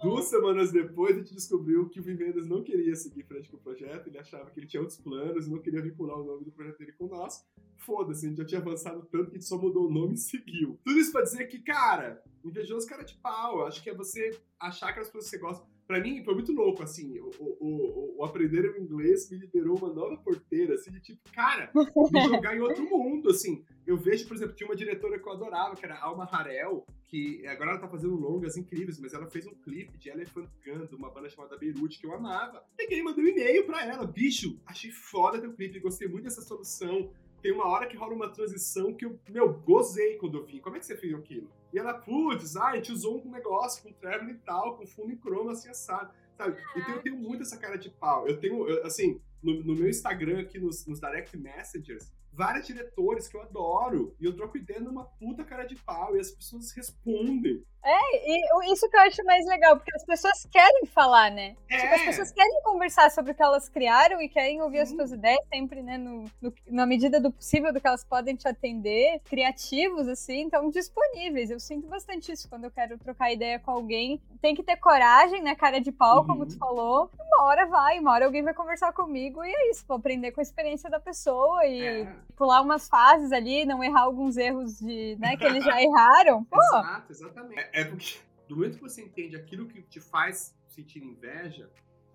duas semanas depois a gente descobriu que o Vivendas não queria seguir frente com o projeto, ele achava que ele tinha outros planos, não queria vincular o nome do projeto dele com o nosso. Foda-se, a gente já tinha avançado tanto que a gente só mudou o nome e seguiu. Tudo isso pra dizer que, cara, invejoso cara de pau. Acho que é você achar que as pessoas que você gosta para mim foi muito louco, assim, o, o, o, aprender o inglês me liberou uma nova porteira, assim, de tipo, cara, me jogar em outro mundo, assim. Eu vejo, por exemplo, tinha uma diretora que eu adorava, que era Alma Harel, que agora ela tá fazendo longas incríveis, mas ela fez um clipe de Elephant Gun, de uma banda chamada Beirute, que eu amava. Peguei e mandei um e-mail pra ela, bicho, achei foda teu clipe, gostei muito dessa solução, tem uma hora que rola uma transição que eu, meu, gozei quando eu vi. Como é que você fez aquilo? E ela, putz, ah, a gente usou um negócio com traveling e tal, com fundo em croma, assim, assado. Sabe? Então eu tenho muito essa cara de pau. Eu tenho, eu, assim, no, no, meu Instagram aqui, nos, nos direct messengers, vários diretores que eu adoro. E eu troco ideia numa puta cara de pau. E as pessoas respondem. É, e isso que eu acho mais legal, porque as pessoas querem falar, né? É. Tipo, as pessoas querem conversar sobre o que elas criaram e querem ouvir as suas ideias sempre, né? No, no, na medida do possível do que elas podem te atender, criativos, assim, então disponíveis. Eu sinto bastante isso quando eu quero trocar ideia com alguém. Tem que ter coragem, né? Cara de pau, uhum. como tu falou. Uma hora vai, uma hora alguém vai conversar comigo e é isso, vou aprender com a experiência da pessoa e é. pular umas fases ali, não errar alguns erros de, né, que eles já erraram. Pô, Exato, exatamente é porque do momento que você entende aquilo que te faz sentir inveja,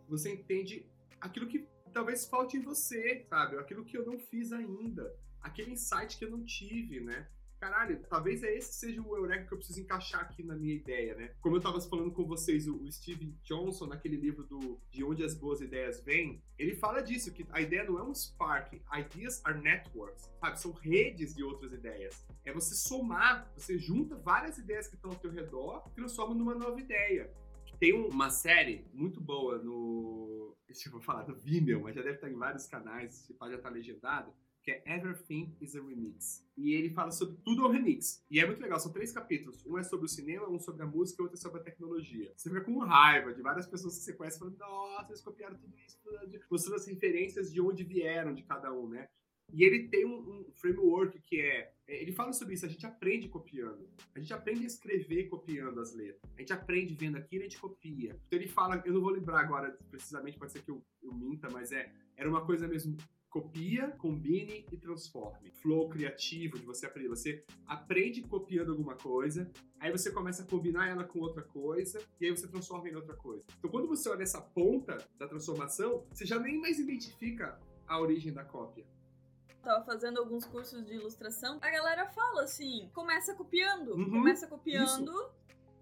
você entende aquilo que talvez falte em você, sabe? Aquilo que eu não fiz ainda, aquele insight que eu não tive, né? Caralho, talvez é esse seja o eureka que eu preciso encaixar aqui na minha ideia, né? Como eu tava falando com vocês, o, Steve Johnson, naquele livro do De Onde as Boas Ideias Vêm, ele fala disso, que a ideia não é um spark, ideas are networks, sabe? São redes de outras ideias. É você somar, você junta várias ideias que estão ao teu redor e transforma numa nova ideia. Tem uma série muito boa no. Deixa eu falar do Vimeo, mas já deve estar em vários canais, se já estar legendado que é Everything is a Remix. E ele fala sobre tudo ao remix. E é muito legal, são três capítulos. Um é sobre o cinema, um sobre a música e outro é sobre a tecnologia. Você fica com raiva de várias pessoas que você conhece falando, nossa, eles copiaram tudo isso, mostrando as referências de onde vieram de cada um, né? E ele tem um, um, framework que é, é. Ele fala sobre isso, a gente aprende copiando. A gente aprende a escrever copiando as letras. A gente aprende vendo aquilo, a gente copia. Então ele fala, eu não vou lembrar agora precisamente, pode ser que eu, eu minta, mas é. Era uma coisa mesmo copia, combine e transforme. Flow criativo de você aprender. Você aprende copiando alguma coisa, aí você começa a combinar ela com outra coisa, e aí você transforma em outra coisa. Então, quando você olha essa ponta da transformação, você já nem mais identifica a origem da cópia. Tava fazendo alguns cursos de ilustração, a galera fala assim: começa copiando, uhum, começa copiando, isso.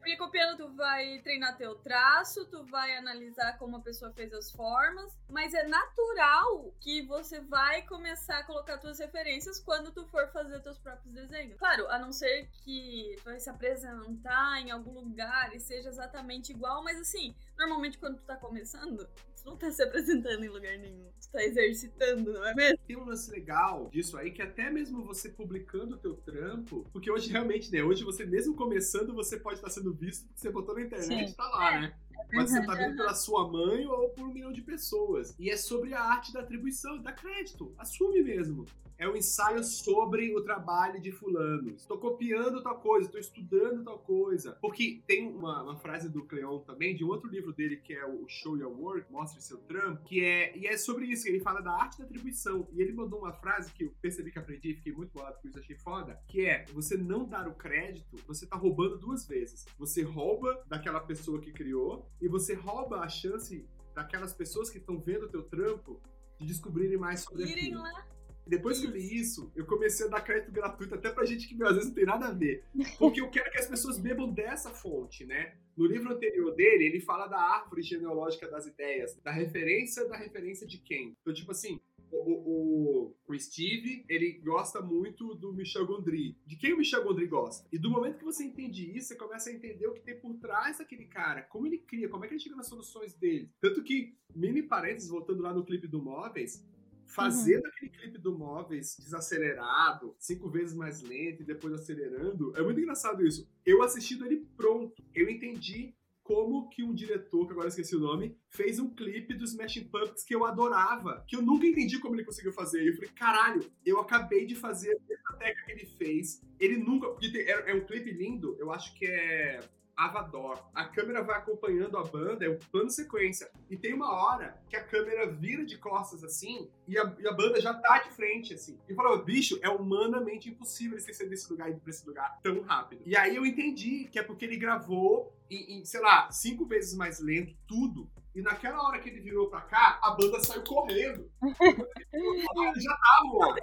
Porque copiando, tu vai treinar teu traço, tu vai analisar como a pessoa fez as formas, mas é natural que você vai começar a colocar tuas referências quando tu for fazer teus próprios desenhos. Claro, a não ser que tu vai se apresentar em algum lugar e seja exatamente igual, mas assim, normalmente quando tu tá começando, não tá se apresentando em lugar nenhum. Tu tá exercitando, não é mesmo? Tem um lance legal disso aí, que até mesmo você publicando o teu trampo, porque hoje realmente, né, hoje você mesmo começando, você pode estar sendo visto porque você botou na internet e tá lá, é. né? Mas você tá vendo pela sua mãe ou por um milhão de pessoas. E é sobre a arte da atribuição, dá crédito. Assume mesmo é um ensaio sobre o trabalho de fulano. Estou copiando tal coisa, estou estudando tal coisa. Porque tem uma, uma, frase do Cleon também, de um outro livro dele, que é o Show Your Work, Mostre Seu Trampo, que é, e é sobre isso, ele fala da arte da atribuição. E ele mandou uma frase que eu percebi que aprendi e fiquei muito bolado com isso, achei foda, que é, você não dar o crédito, você tá roubando duas vezes. Você rouba daquela pessoa que criou, e você rouba a chance daquelas pessoas que estão vendo o teu trampo de descobrirem mais sobre Irem aquilo. lá Depois que eu li isso, eu comecei a dar crédito gratuito até pra gente que às vezes não tem nada a ver. Porque eu quero que as pessoas bebam dessa fonte, né? No livro anterior dele, ele fala da árvore genealógica das ideias, da referência da referência de quem. Então, tipo assim, o, o, o, Steve, ele gosta muito do Michel Gondry. De quem o Michel Gondry gosta? E do momento que você entende isso, você começa a entender o que tem por trás daquele cara, como ele cria, como é que ele chega nas soluções dele. Tanto que, mini parênteses, voltando lá no clipe do Móveis, fazendo uhum. aquele clipe do Móveis desacelerado, cinco vezes mais lento e depois acelerando, é muito engraçado isso. Eu assistindo ele pronto, eu entendi como que um diretor, que agora esqueci o nome, fez um clipe dos Smashing Pumpkins que eu adorava, que eu nunca entendi como ele conseguiu fazer. E eu falei, caralho, eu acabei de fazer a mesma técnica que ele fez. Ele nunca. Porque é, é um clipe lindo, eu acho que é Avador. A câmera vai acompanhando a banda, é um plano sequência. E tem uma hora que a câmera vira de costas assim e a, e a banda já tá de frente assim. E falou, bicho, é humanamente impossível ele sair desse lugar e ir pra esse lugar tão rápido. E aí eu entendi que é porque ele gravou em, em, sei lá, cinco vezes mais lento, tudo. E naquela hora que ele virou pra cá, a banda saiu correndo. ele já tava, ó.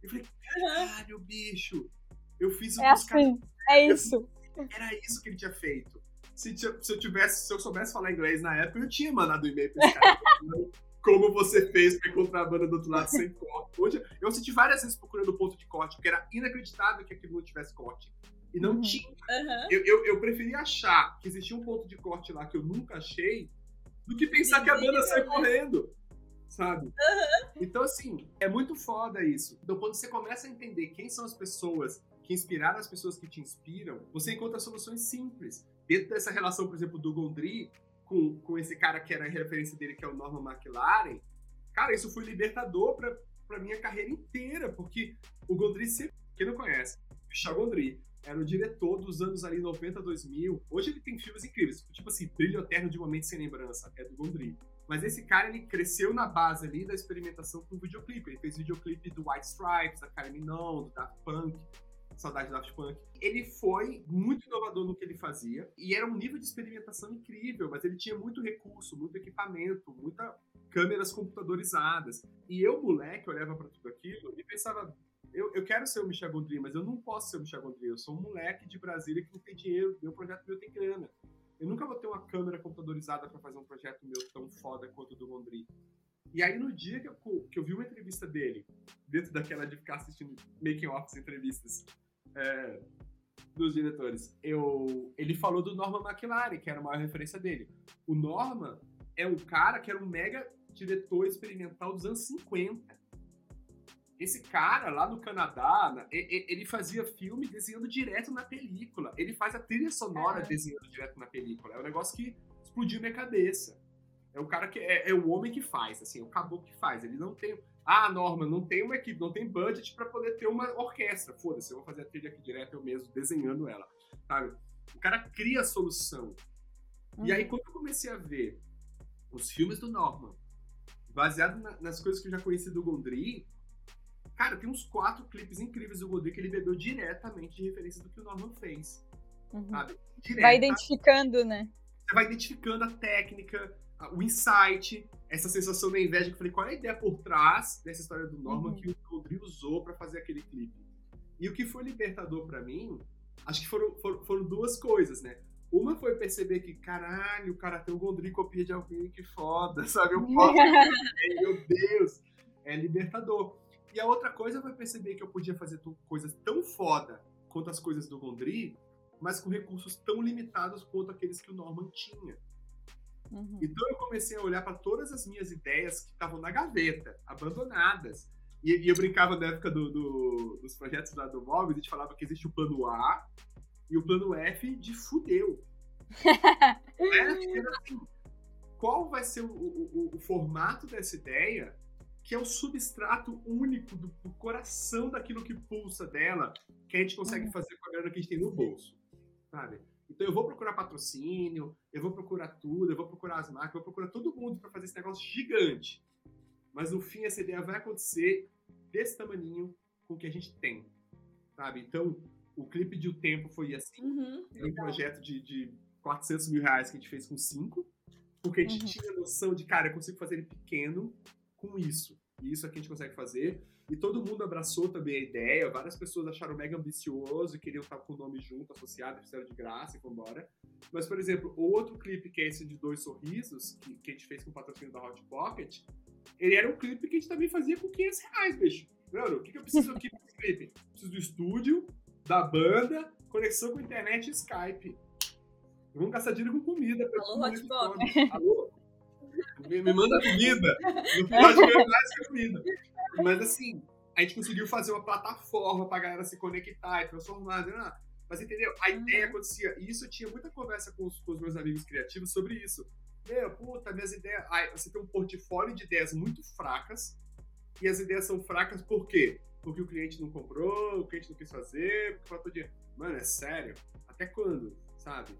Eu falei, caralho, bicho. Eu fiz o é assim, É isso. Era isso que ele tinha feito. Se, se, eu tivesse, se eu soubesse falar inglês na época, eu tinha mandado e-mail pra esse cara. como você fez pra encontrar a banda do outro lado sem corte. Hoje, eu assisti várias vezes procurando o ponto de corte, porque era inacreditável que aquilo não tivesse corte. E não uhum. tinha. Uhum. Eu, eu, eu preferia achar que existia um ponto de corte lá que eu nunca achei, do que pensar que a banda sai correndo. Sabe? Uhum. Então, assim, é muito foda isso. Então, quando você começa a entender quem são as pessoas que inspiraram as pessoas que te inspiram, você encontra soluções simples. Dentro dessa relação, por exemplo, do Gondry com, com esse cara que era a referência dele, que é o Norman McLaren, cara, isso foi libertador pra, pra minha carreira inteira, porque o Gondry, quem não conhece, Michel Gondry, era o diretor dos anos ali 90, 2000. Hoje ele tem filmes incríveis, tipo assim, Brilho Eterno de Momento Sem Lembrança, é do Gondry. Mas esse cara, ele cresceu na base ali da experimentação com videoclipe. Ele fez videoclipe do White Stripes, da Kylie Minogue, do Daft Punk. Saudade do Daft Punk. Ele foi muito inovador no que ele fazia e era um nível de experimentação incrível, mas ele tinha muito recurso, muito equipamento, muita câmeras computadorizadas. E eu, moleque, olhava para tudo aquilo e pensava, eu, eu quero ser o Michel Gondry, mas eu não posso ser o Michel Gondry. Eu sou um moleque de Brasília que não tem dinheiro, meu projeto meu tem grana. Eu nunca vou ter uma câmera computadorizada para fazer um projeto meu tão foda quanto o do Gondry. E aí, no dia que eu, que eu vi uma entrevista dele, dentro daquela de ficar assistindo making-offs entrevistas, é, dos diretores. Eu, ele falou do Norman McLaren, que era a maior referência dele. O Norman é um cara que era um mega diretor experimental dos anos 50. Esse cara, lá no Canadá, ele fazia filme desenhando direto na película. Ele faz a trilha sonora é. desenhando direto na película. É um negócio que explodiu minha cabeça. É o cara que é, é o homem que faz, assim, é o caboclo que faz. Ele não tem ah, Norma, não tem uma equipe, não tem budget para poder ter uma orquestra. Foda-se, eu vou fazer a trilha aqui direto eu mesmo, desenhando ela. Sabe? O cara cria a solução. Uhum. E aí, quando eu comecei a ver os filmes do Norman, baseado na, nas coisas que eu já conheci do Gondry, cara, tem uns quatro clipes incríveis do Gondry que ele bebeu diretamente de referência do que o Norman fez. Uhum. Vai identificando, né? Você vai identificando a técnica, o insight, essa sensação da inveja que eu falei, qual é a ideia por trás dessa história do Norman uhum. que o Rodrigo usou para fazer aquele clipe? E o que foi libertador para mim, acho que foram, foram, foram, duas coisas, né? Uma foi perceber que, caralho, o cara tem o Gondry copia de alguém, que foda, sabe? Eu posso, meu Deus, é libertador. E a outra coisa foi perceber que eu podia fazer coisas tão foda quanto as coisas do Gondry, mas com recursos tão limitados quanto aqueles que o Norman tinha. Uhum. Então eu comecei a olhar para todas as minhas ideias que estavam na gaveta, abandonadas. E, e, eu brincava na época do, do, dos projetos lá do Móvel, a gente falava que existe o plano A e o plano F de fudeu. é, assim, qual vai ser o, o, o, formato dessa ideia que é o substrato único do, do, coração daquilo que pulsa dela, que a gente consegue uhum. fazer com a grana que a gente tem no bolso, sabe? Então eu vou procurar patrocínio, eu vou procurar tudo, eu vou procurar as marcas, eu vou procurar todo mundo para fazer esse negócio gigante. Mas no fim essa ideia vai acontecer desse tamaninho com o que a gente tem, sabe? Então o clipe de O Tempo foi assim, uhum, um projeto de, de 400 mil reais que a gente fez com cinco, porque a gente uhum. tinha noção de, cara, eu consigo fazer ele pequeno com isso. E isso aqui a gente consegue fazer. E todo mundo abraçou também a ideia, várias pessoas acharam mega ambicioso e queriam estar com o nome junto, associado, fizeram de graça e foram embora. Mas, por exemplo, o outro clipe, que é esse de Dois Sorrisos, que, que a gente fez com o patrocínio da Hot Pocket, ele era um clipe que a gente também fazia com 500 reais, bicho. Mano, o que, que eu preciso aqui pra esse clipe? Preciso do estúdio, da banda, conexão com internet e Skype. Vamos gastar dinheiro com comida. Alô, Hot Pocket. Alô? Me, me manda comida. No final de mais que comida. Mas assim, a gente conseguiu fazer uma plataforma pra galera se conectar e transformar. Né? Mas entendeu? A ideia acontecia. E isso eu tinha muita conversa com os, com os meus amigos criativos sobre isso. Meu, puta, minhas ideias. Ai, você tem um portfólio de ideias muito fracas. E as ideias são fracas por quê? Porque o cliente não comprou, o cliente não quis fazer, porque faltou dinheiro. Mano, é sério? Até quando? Sabe?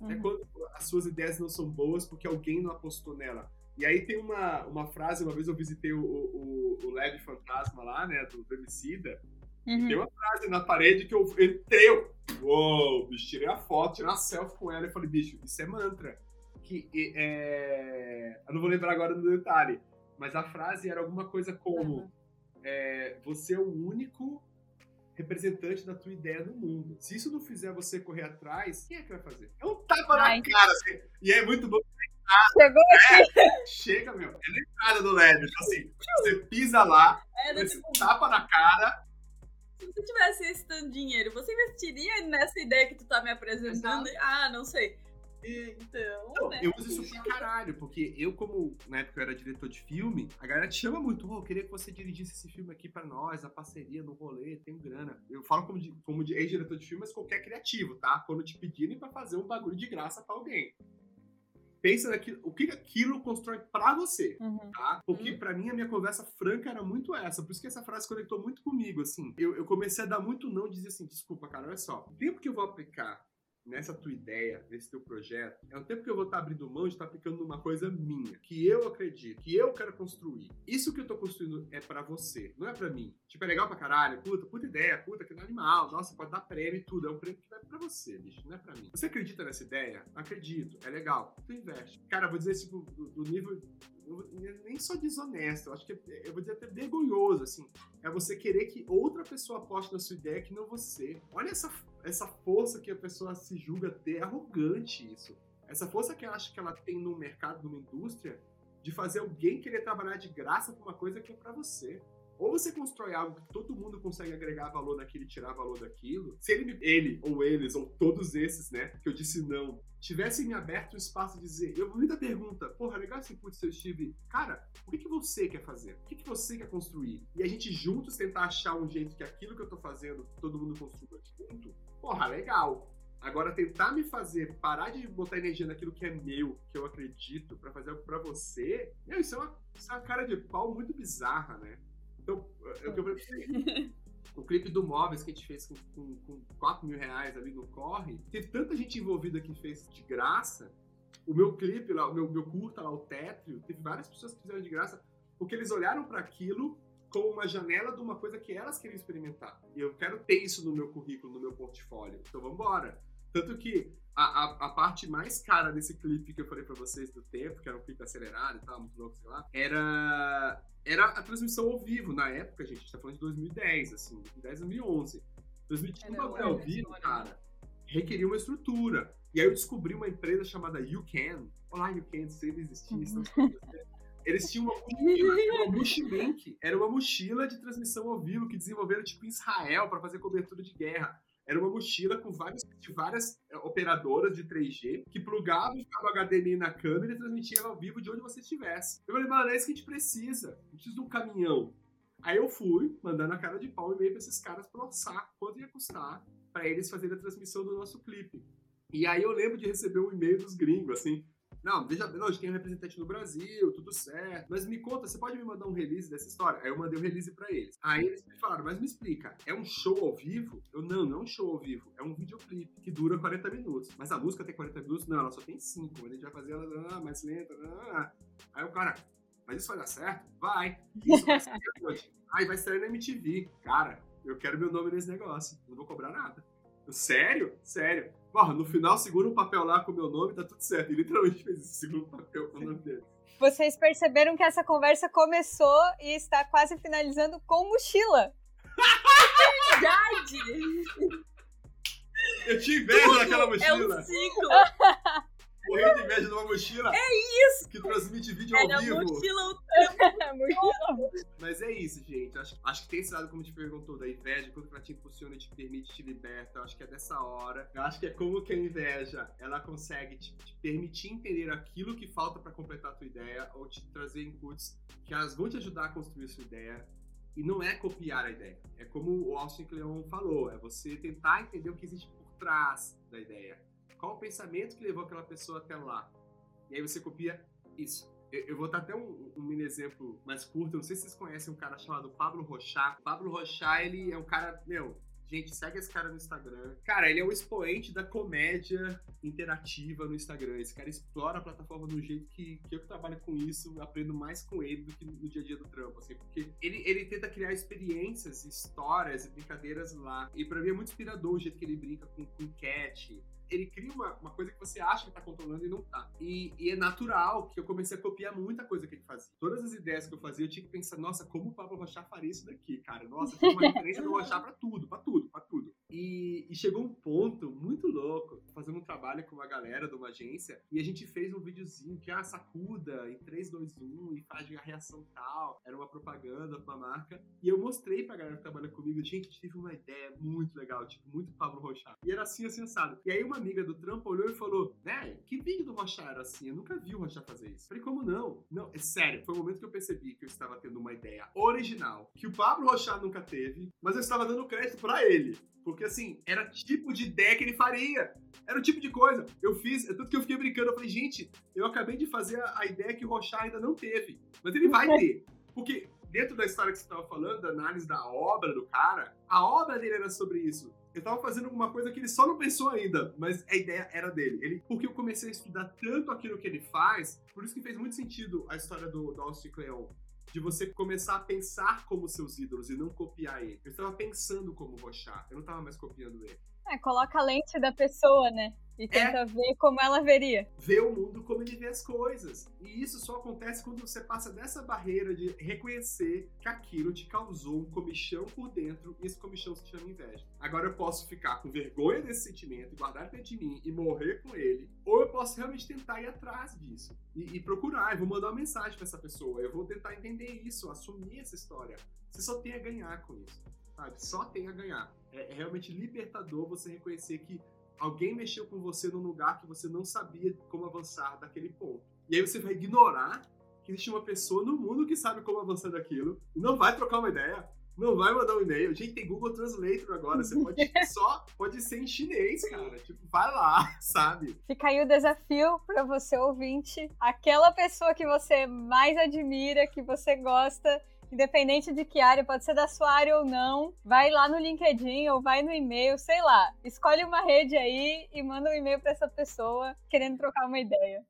Uhum. quando as suas ideias não são boas porque alguém não apostou nela? E aí tem uma, uma frase, uma vez eu visitei o, o, o Leve Fantasma lá, né, do, do Emicida, uhum. tem uma frase na parede que eu entrei, eu, uou, bicho, tirei a foto, tirei uma selfie com ela e falei, bicho, isso é mantra. Que, é... Eu não vou lembrar agora do detalhe, mas a frase era alguma coisa como, uhum. é, você é o único representante da tua ideia no mundo. Se isso não fizer você correr atrás, quem é que vai fazer? É um tapa Ai. na cara, assim. E é muito bom Chegou aqui. É, chega, meu. É na entrada do LED. Então, assim, você pisa lá, é, você tipo... tapa na cara. Se você tivesse esse tanto dinheiro, você investiria nessa ideia que tu tá me apresentando? Exato. Ah, não sei. Então, então né? eu uso isso pra caralho, porque eu, como na época eu era diretor de filme, a galera te chama muito, oh, eu queria que você dirigisse esse filme aqui pra nós, a parceria no rolê, tem grana. Eu falo como, de, como de ex-diretor de filme, mas qualquer criativo, tá? Quando te pedirem pra fazer um bagulho de graça pra alguém pensa naquilo, o que aquilo constrói para você, uhum. tá? Porque uhum. para mim a minha conversa franca era muito essa, por isso que essa frase conectou muito comigo, assim. Eu, eu comecei a dar muito não, dizer assim, desculpa, cara, olha só, o tempo que eu vou aplicar nessa tua ideia, nesse teu projeto, é um tempo que eu vou estar tá abrindo mão de estar tá aplicando numa coisa minha, que eu acredito, que eu quero construir. Isso que eu tô construindo é para você, não é para mim. Tipo, é legal pra caralho, puta, puta ideia, puta, que animal, nossa, pode dar prêmio e tudo. É um prêmio que vai pra você, bicho, não é pra mim. Você acredita nessa ideia? Acredito, é legal. Tu investe. Cara, vou dizer tipo, do, do nível nem só desonesto, eu acho que é, eu vou dizer até vergonhoso, assim. É você querer que outra pessoa aposte na sua ideia que não você. Olha essa essa força que a pessoa se julga ter, é arrogante isso. Essa força que ela acha que ela tem no mercado, numa indústria, de fazer alguém querer trabalhar de graça com uma coisa que é para você. Ou você constrói algo que todo mundo consegue agregar valor naquilo e tirar valor daquilo. Se ele, ele ou eles, ou todos esses, né, que eu disse não, tivessem me aberto o espaço de dizer, eu me dar pergunta, porra, legal esse putz, seu Steve, cara, o que, que você quer fazer? O que, que você quer construir? E a gente juntos tentar achar um jeito que aquilo que eu tô fazendo, todo mundo construa junto, porra, legal. Agora, tentar me fazer parar de botar energia naquilo que é meu, que eu acredito, para fazer algo pra você, meu, isso é, uma, isso é uma cara de pau muito bizarra, né? Então, é o que eu falei. O clipe do Móveis que a gente fez com, com, com 4 mil reais ali no Corre, teve tanta gente envolvida que fez de graça. O meu clipe lá, o meu, meu curta lá, o Tétrio, teve várias pessoas que fizeram de graça, porque eles olharam para aquilo como uma janela de uma coisa que elas queriam experimentar. E eu quero ter isso no meu currículo, no meu portfólio. Então vamos embora. Tanto que a, a, a, parte mais cara desse clipe que eu falei pra vocês do tempo, que era um clipe acelerado e tal, muito louco, sei lá, era, era a transmissão ao vivo. Na época, gente, a gente tá falando de 2010, assim, 2010, 2011. 2021, um bagulho ao vivo, cara, requeria uma estrutura. E aí eu descobri uma empresa chamada You Can. Olá, You Can, se ele existisse, uhum. Eles tinham uma mochila, uma mochilink. Era uma mochila de transmissão ao vivo que desenvolveram, tipo, em Israel para fazer cobertura de guerra. Era uma mochila com várias é, operadoras de 3G que plugavam o HDMI na câmera e transmitia ao vivo de onde você estivesse. Eu falei, mano, é isso que a gente precisa. A gente precisa de um caminhão. Aí eu fui, mandando a cara de pau e meio pra esses caras pra orçar quanto ia custar para eles fazerem a transmissão do nosso clipe. E aí eu lembro de receber um e-mail dos gringos, assim, não, veja a gente tem um representante no Brasil, tudo certo. Mas me conta, você pode me mandar um release dessa história? Aí eu mandei o um release pra eles. Aí eles me falaram, mas me explica, é um show ao vivo? Eu, não, não é um show ao vivo, é um videoclipe que dura 40 minutos. Mas a música tem 40 minutos? Não, ela só tem 5. Mas a gente vai fazer ela ah, mais lenta. Ah. Aí o cara, mas isso vai dar certo? Vai. Isso vai ser Aí vai sair na MTV. Cara, eu quero meu nome nesse negócio. Não vou cobrar nada. Sério? Sério. Porra, no final segura um papel lá com o meu nome, tá tudo certo. E literalmente fez esse segundo papel com o nome dele. Vocês perceberam que essa conversa começou e está quase finalizando com mochila. Verdade! Eu tinha inveja daquela É mochila. um ciclo. Morrendo de inveja de uma mochila. É isso! Que transmite vídeo É ao vivo. mochila Mas é isso, gente. Acho, acho que tem esse lado, como te perguntou, da inveja, quando ela te impulsiona, te permite, te liberta. Eu acho que é dessa hora. Eu acho que é como que a inveja, ela consegue te, te permitir entender aquilo que falta pra completar a tua ideia, ou te trazer inputs que elas vão te ajudar a construir a sua ideia. E não é copiar a ideia. É como o Austin Kleon falou, é você tentar entender o que existe por trás da ideia. Qual o pensamento que levou aquela pessoa até lá? E aí você copia isso. Eu, vou dar até um, um mini exemplo mais curto. Eu não sei se vocês conhecem um cara chamado Pablo Rochá. Pablo Rochá, ele é um cara, meu, gente, segue esse cara no Instagram. Cara, ele é o expoente da comédia interativa no Instagram. Esse cara explora a plataforma um jeito que, que eu que trabalho com isso, aprendo mais com ele do que no dia a dia do trampo, assim, porque ele, ele tenta criar experiências, histórias e brincadeiras lá. E pra mim é muito inspirador o jeito que ele brinca com, com cat, ele cria uma, uma coisa que você acha que tá controlando e não tá. E, e, é natural que eu comecei a copiar muita coisa que ele fazia. Todas as ideias que eu fazia, eu tinha que pensar, nossa, como o Pablo Rochá faria isso daqui, cara? Nossa, tem uma referência do Rochá pra tudo, pra tudo, pra tudo. E, e, chegou um ponto muito louco, fazendo um trabalho com uma galera uma agência, e a gente fez um videozinho que, ah, sacuda em 3, 2, 1 e faz a reação tal. Era uma propaganda pra marca. E eu mostrei pra galera que trabalha comigo, gente, tive uma ideia muito legal, tipo, muito Pablo Rochá. E era assim, assim, assado. E aí uma amiga do trampo olhou e falou: Né, que vídeo do Rochá era assim? Eu nunca vi o Rochá fazer isso. Falei, como não? Não, é sério, foi o momento que eu percebi que eu estava tendo uma ideia original, que o Pablo Rochá nunca teve, mas eu estava dando crédito para ele. Porque assim, era tipo de ideia que ele faria. Era o tipo de coisa. Eu fiz, é tanto que eu fiquei brincando. Eu falei, gente, eu acabei de fazer a, a ideia que o Rochá ainda não teve. Mas ele vai ter. Porque dentro da história que você estava falando, da análise da obra do cara, a obra dele era sobre isso. Eu tava fazendo alguma coisa que ele só não pensou ainda, mas a ideia era dele. Ele, porque eu comecei a estudar tanto aquilo que ele faz, por isso que fez muito sentido a história do, do Austin Kleon. De você começar a pensar como seus ídolos e não copiar ele. Eu estava pensando como Rochá, eu não estava mais copiando ele. É, coloca a lente da pessoa, né? E tenta é. ver como ela veria. Ver o mundo como ele vê as coisas. E isso só acontece quando você passa dessa barreira de reconhecer que aquilo te causou um comichão por dentro e esse comichão se chama inveja. Agora eu posso ficar com vergonha desse sentimento guardar dentro de mim e morrer com ele, ou eu posso realmente tentar ir atrás disso e, e procurar. Eu vou mandar uma mensagem para essa pessoa, eu vou tentar entender isso, assumir essa história. Você só tem a ganhar com isso, sabe? Só tem a ganhar. É, realmente libertador você reconhecer que alguém mexeu com você num lugar que você não sabia como avançar daquele ponto. E aí você vai ignorar que existe uma pessoa no mundo que sabe como avançar daquilo, e não vai trocar uma ideia, não vai mandar um e-mail. Gente, tem Google Translator agora, você pode só pode ser em chinês, cara. Tipo, vai lá, sabe? Fica aí o desafio para você ouvinte, aquela pessoa que você mais admira, que você gosta, independente de que área, pode ser da sua área ou não, vai lá no LinkedIn ou vai no e-mail, sei lá. Escolhe uma rede aí e manda um e-mail para essa pessoa querendo trocar uma ideia.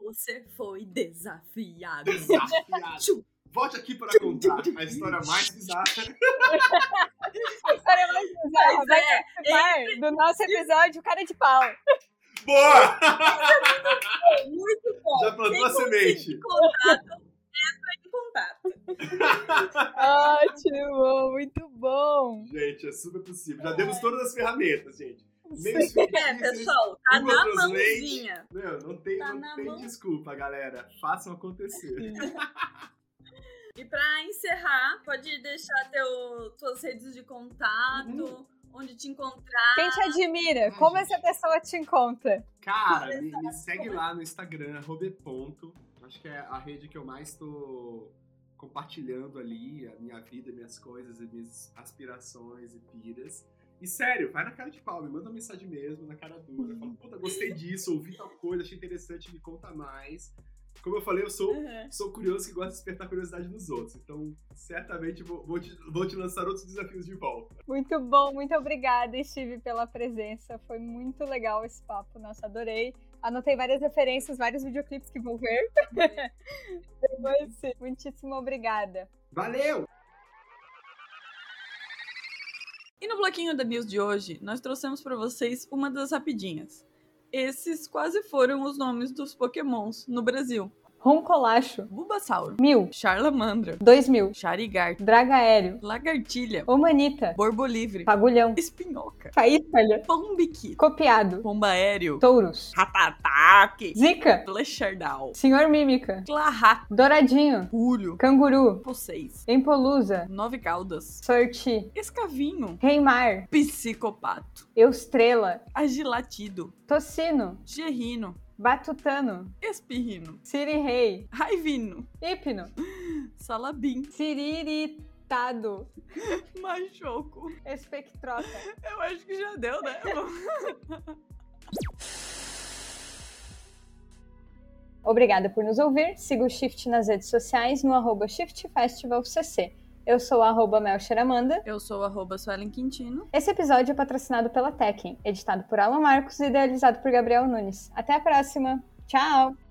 Você foi desafiado. Desafiado. Volte aqui para contar a história mais bizarra. a história mais bizarra vai é, do nosso episódio Cara de Pau. Boa! Muito bom. Já plantou a semente. Ótimo, muito bom. Gente, é super possível. Já demos todas as ferramentas, gente. É, pessoal, tá na mãozinha. Meu, não tem, tá não tem mão. desculpa, galera. Façam acontecer. E pra encerrar, pode deixar teu, tuas redes de contato, uhum. onde te encontrar. Quem te admira? Ai, Como gente. essa pessoa te encontra? Cara, me, me, segue lá no Instagram, robeponto. Acho que é a rede que eu mais tô compartilhando ali, a minha vida, minhas coisas, minhas aspirações e piras. E sério, vai na cara de pau, me manda uma mensagem mesmo, na cara dura. Fala, puta, gostei disso, ouvi tal coisa, achei interessante, me conta mais. Como eu falei, eu sou, uhum. sou curioso que gosta de despertar curiosidade nos outros. Então, certamente vou, vou, te, vou te lançar outros desafios de volta. Muito bom, muito obrigada, Steve, pela presença. Foi muito legal esse papo, nossa, adorei. Anotei várias referências, vários videoclipes que vou ver. Depois, muitíssimo obrigada. Valeu! E no bloquinho da News de hoje, nós trouxemos para vocês uma das rapidinhas. Esses quase foram os nomes dos pokémons no Brasil. Roncolacho. Bulbasauro. Mil. Charlamandra. Dois mil. Charigar. Draga aéreo. Lagartilha. Omanita. Borbolivre. Fagulhão. Espinhoca. Faíscalha. Pombiquito. Copiado. Pomba aéreo. Touros. Ratataque. Zica. Flechardal. Senhor Mímica. Clarrato. Douradinho. Pulho. Canguru. Vocês. Empolusa. Nove caudas. Sorti. Escavinho. Reimar. Psicopato. Eustrela. Agilatido. Tocino. Gerrino. Batutano. Espirrino. Siri Rei. Raivino. Hipno. Salabim. Siriritado. Machoco. Espectrota. Eu acho que já deu, né? Obrigada por nos ouvir. Siga o Shift nas redes sociais no arroba ShiftFestivalCC. Eu sou a arroba Melcheramanda. Eu sou arroba Suelen Quintino. Esse episódio é patrocinado pela Tekken, editado por Alan Marcos e idealizado por Gabriel Nunes. Até a próxima. Tchau!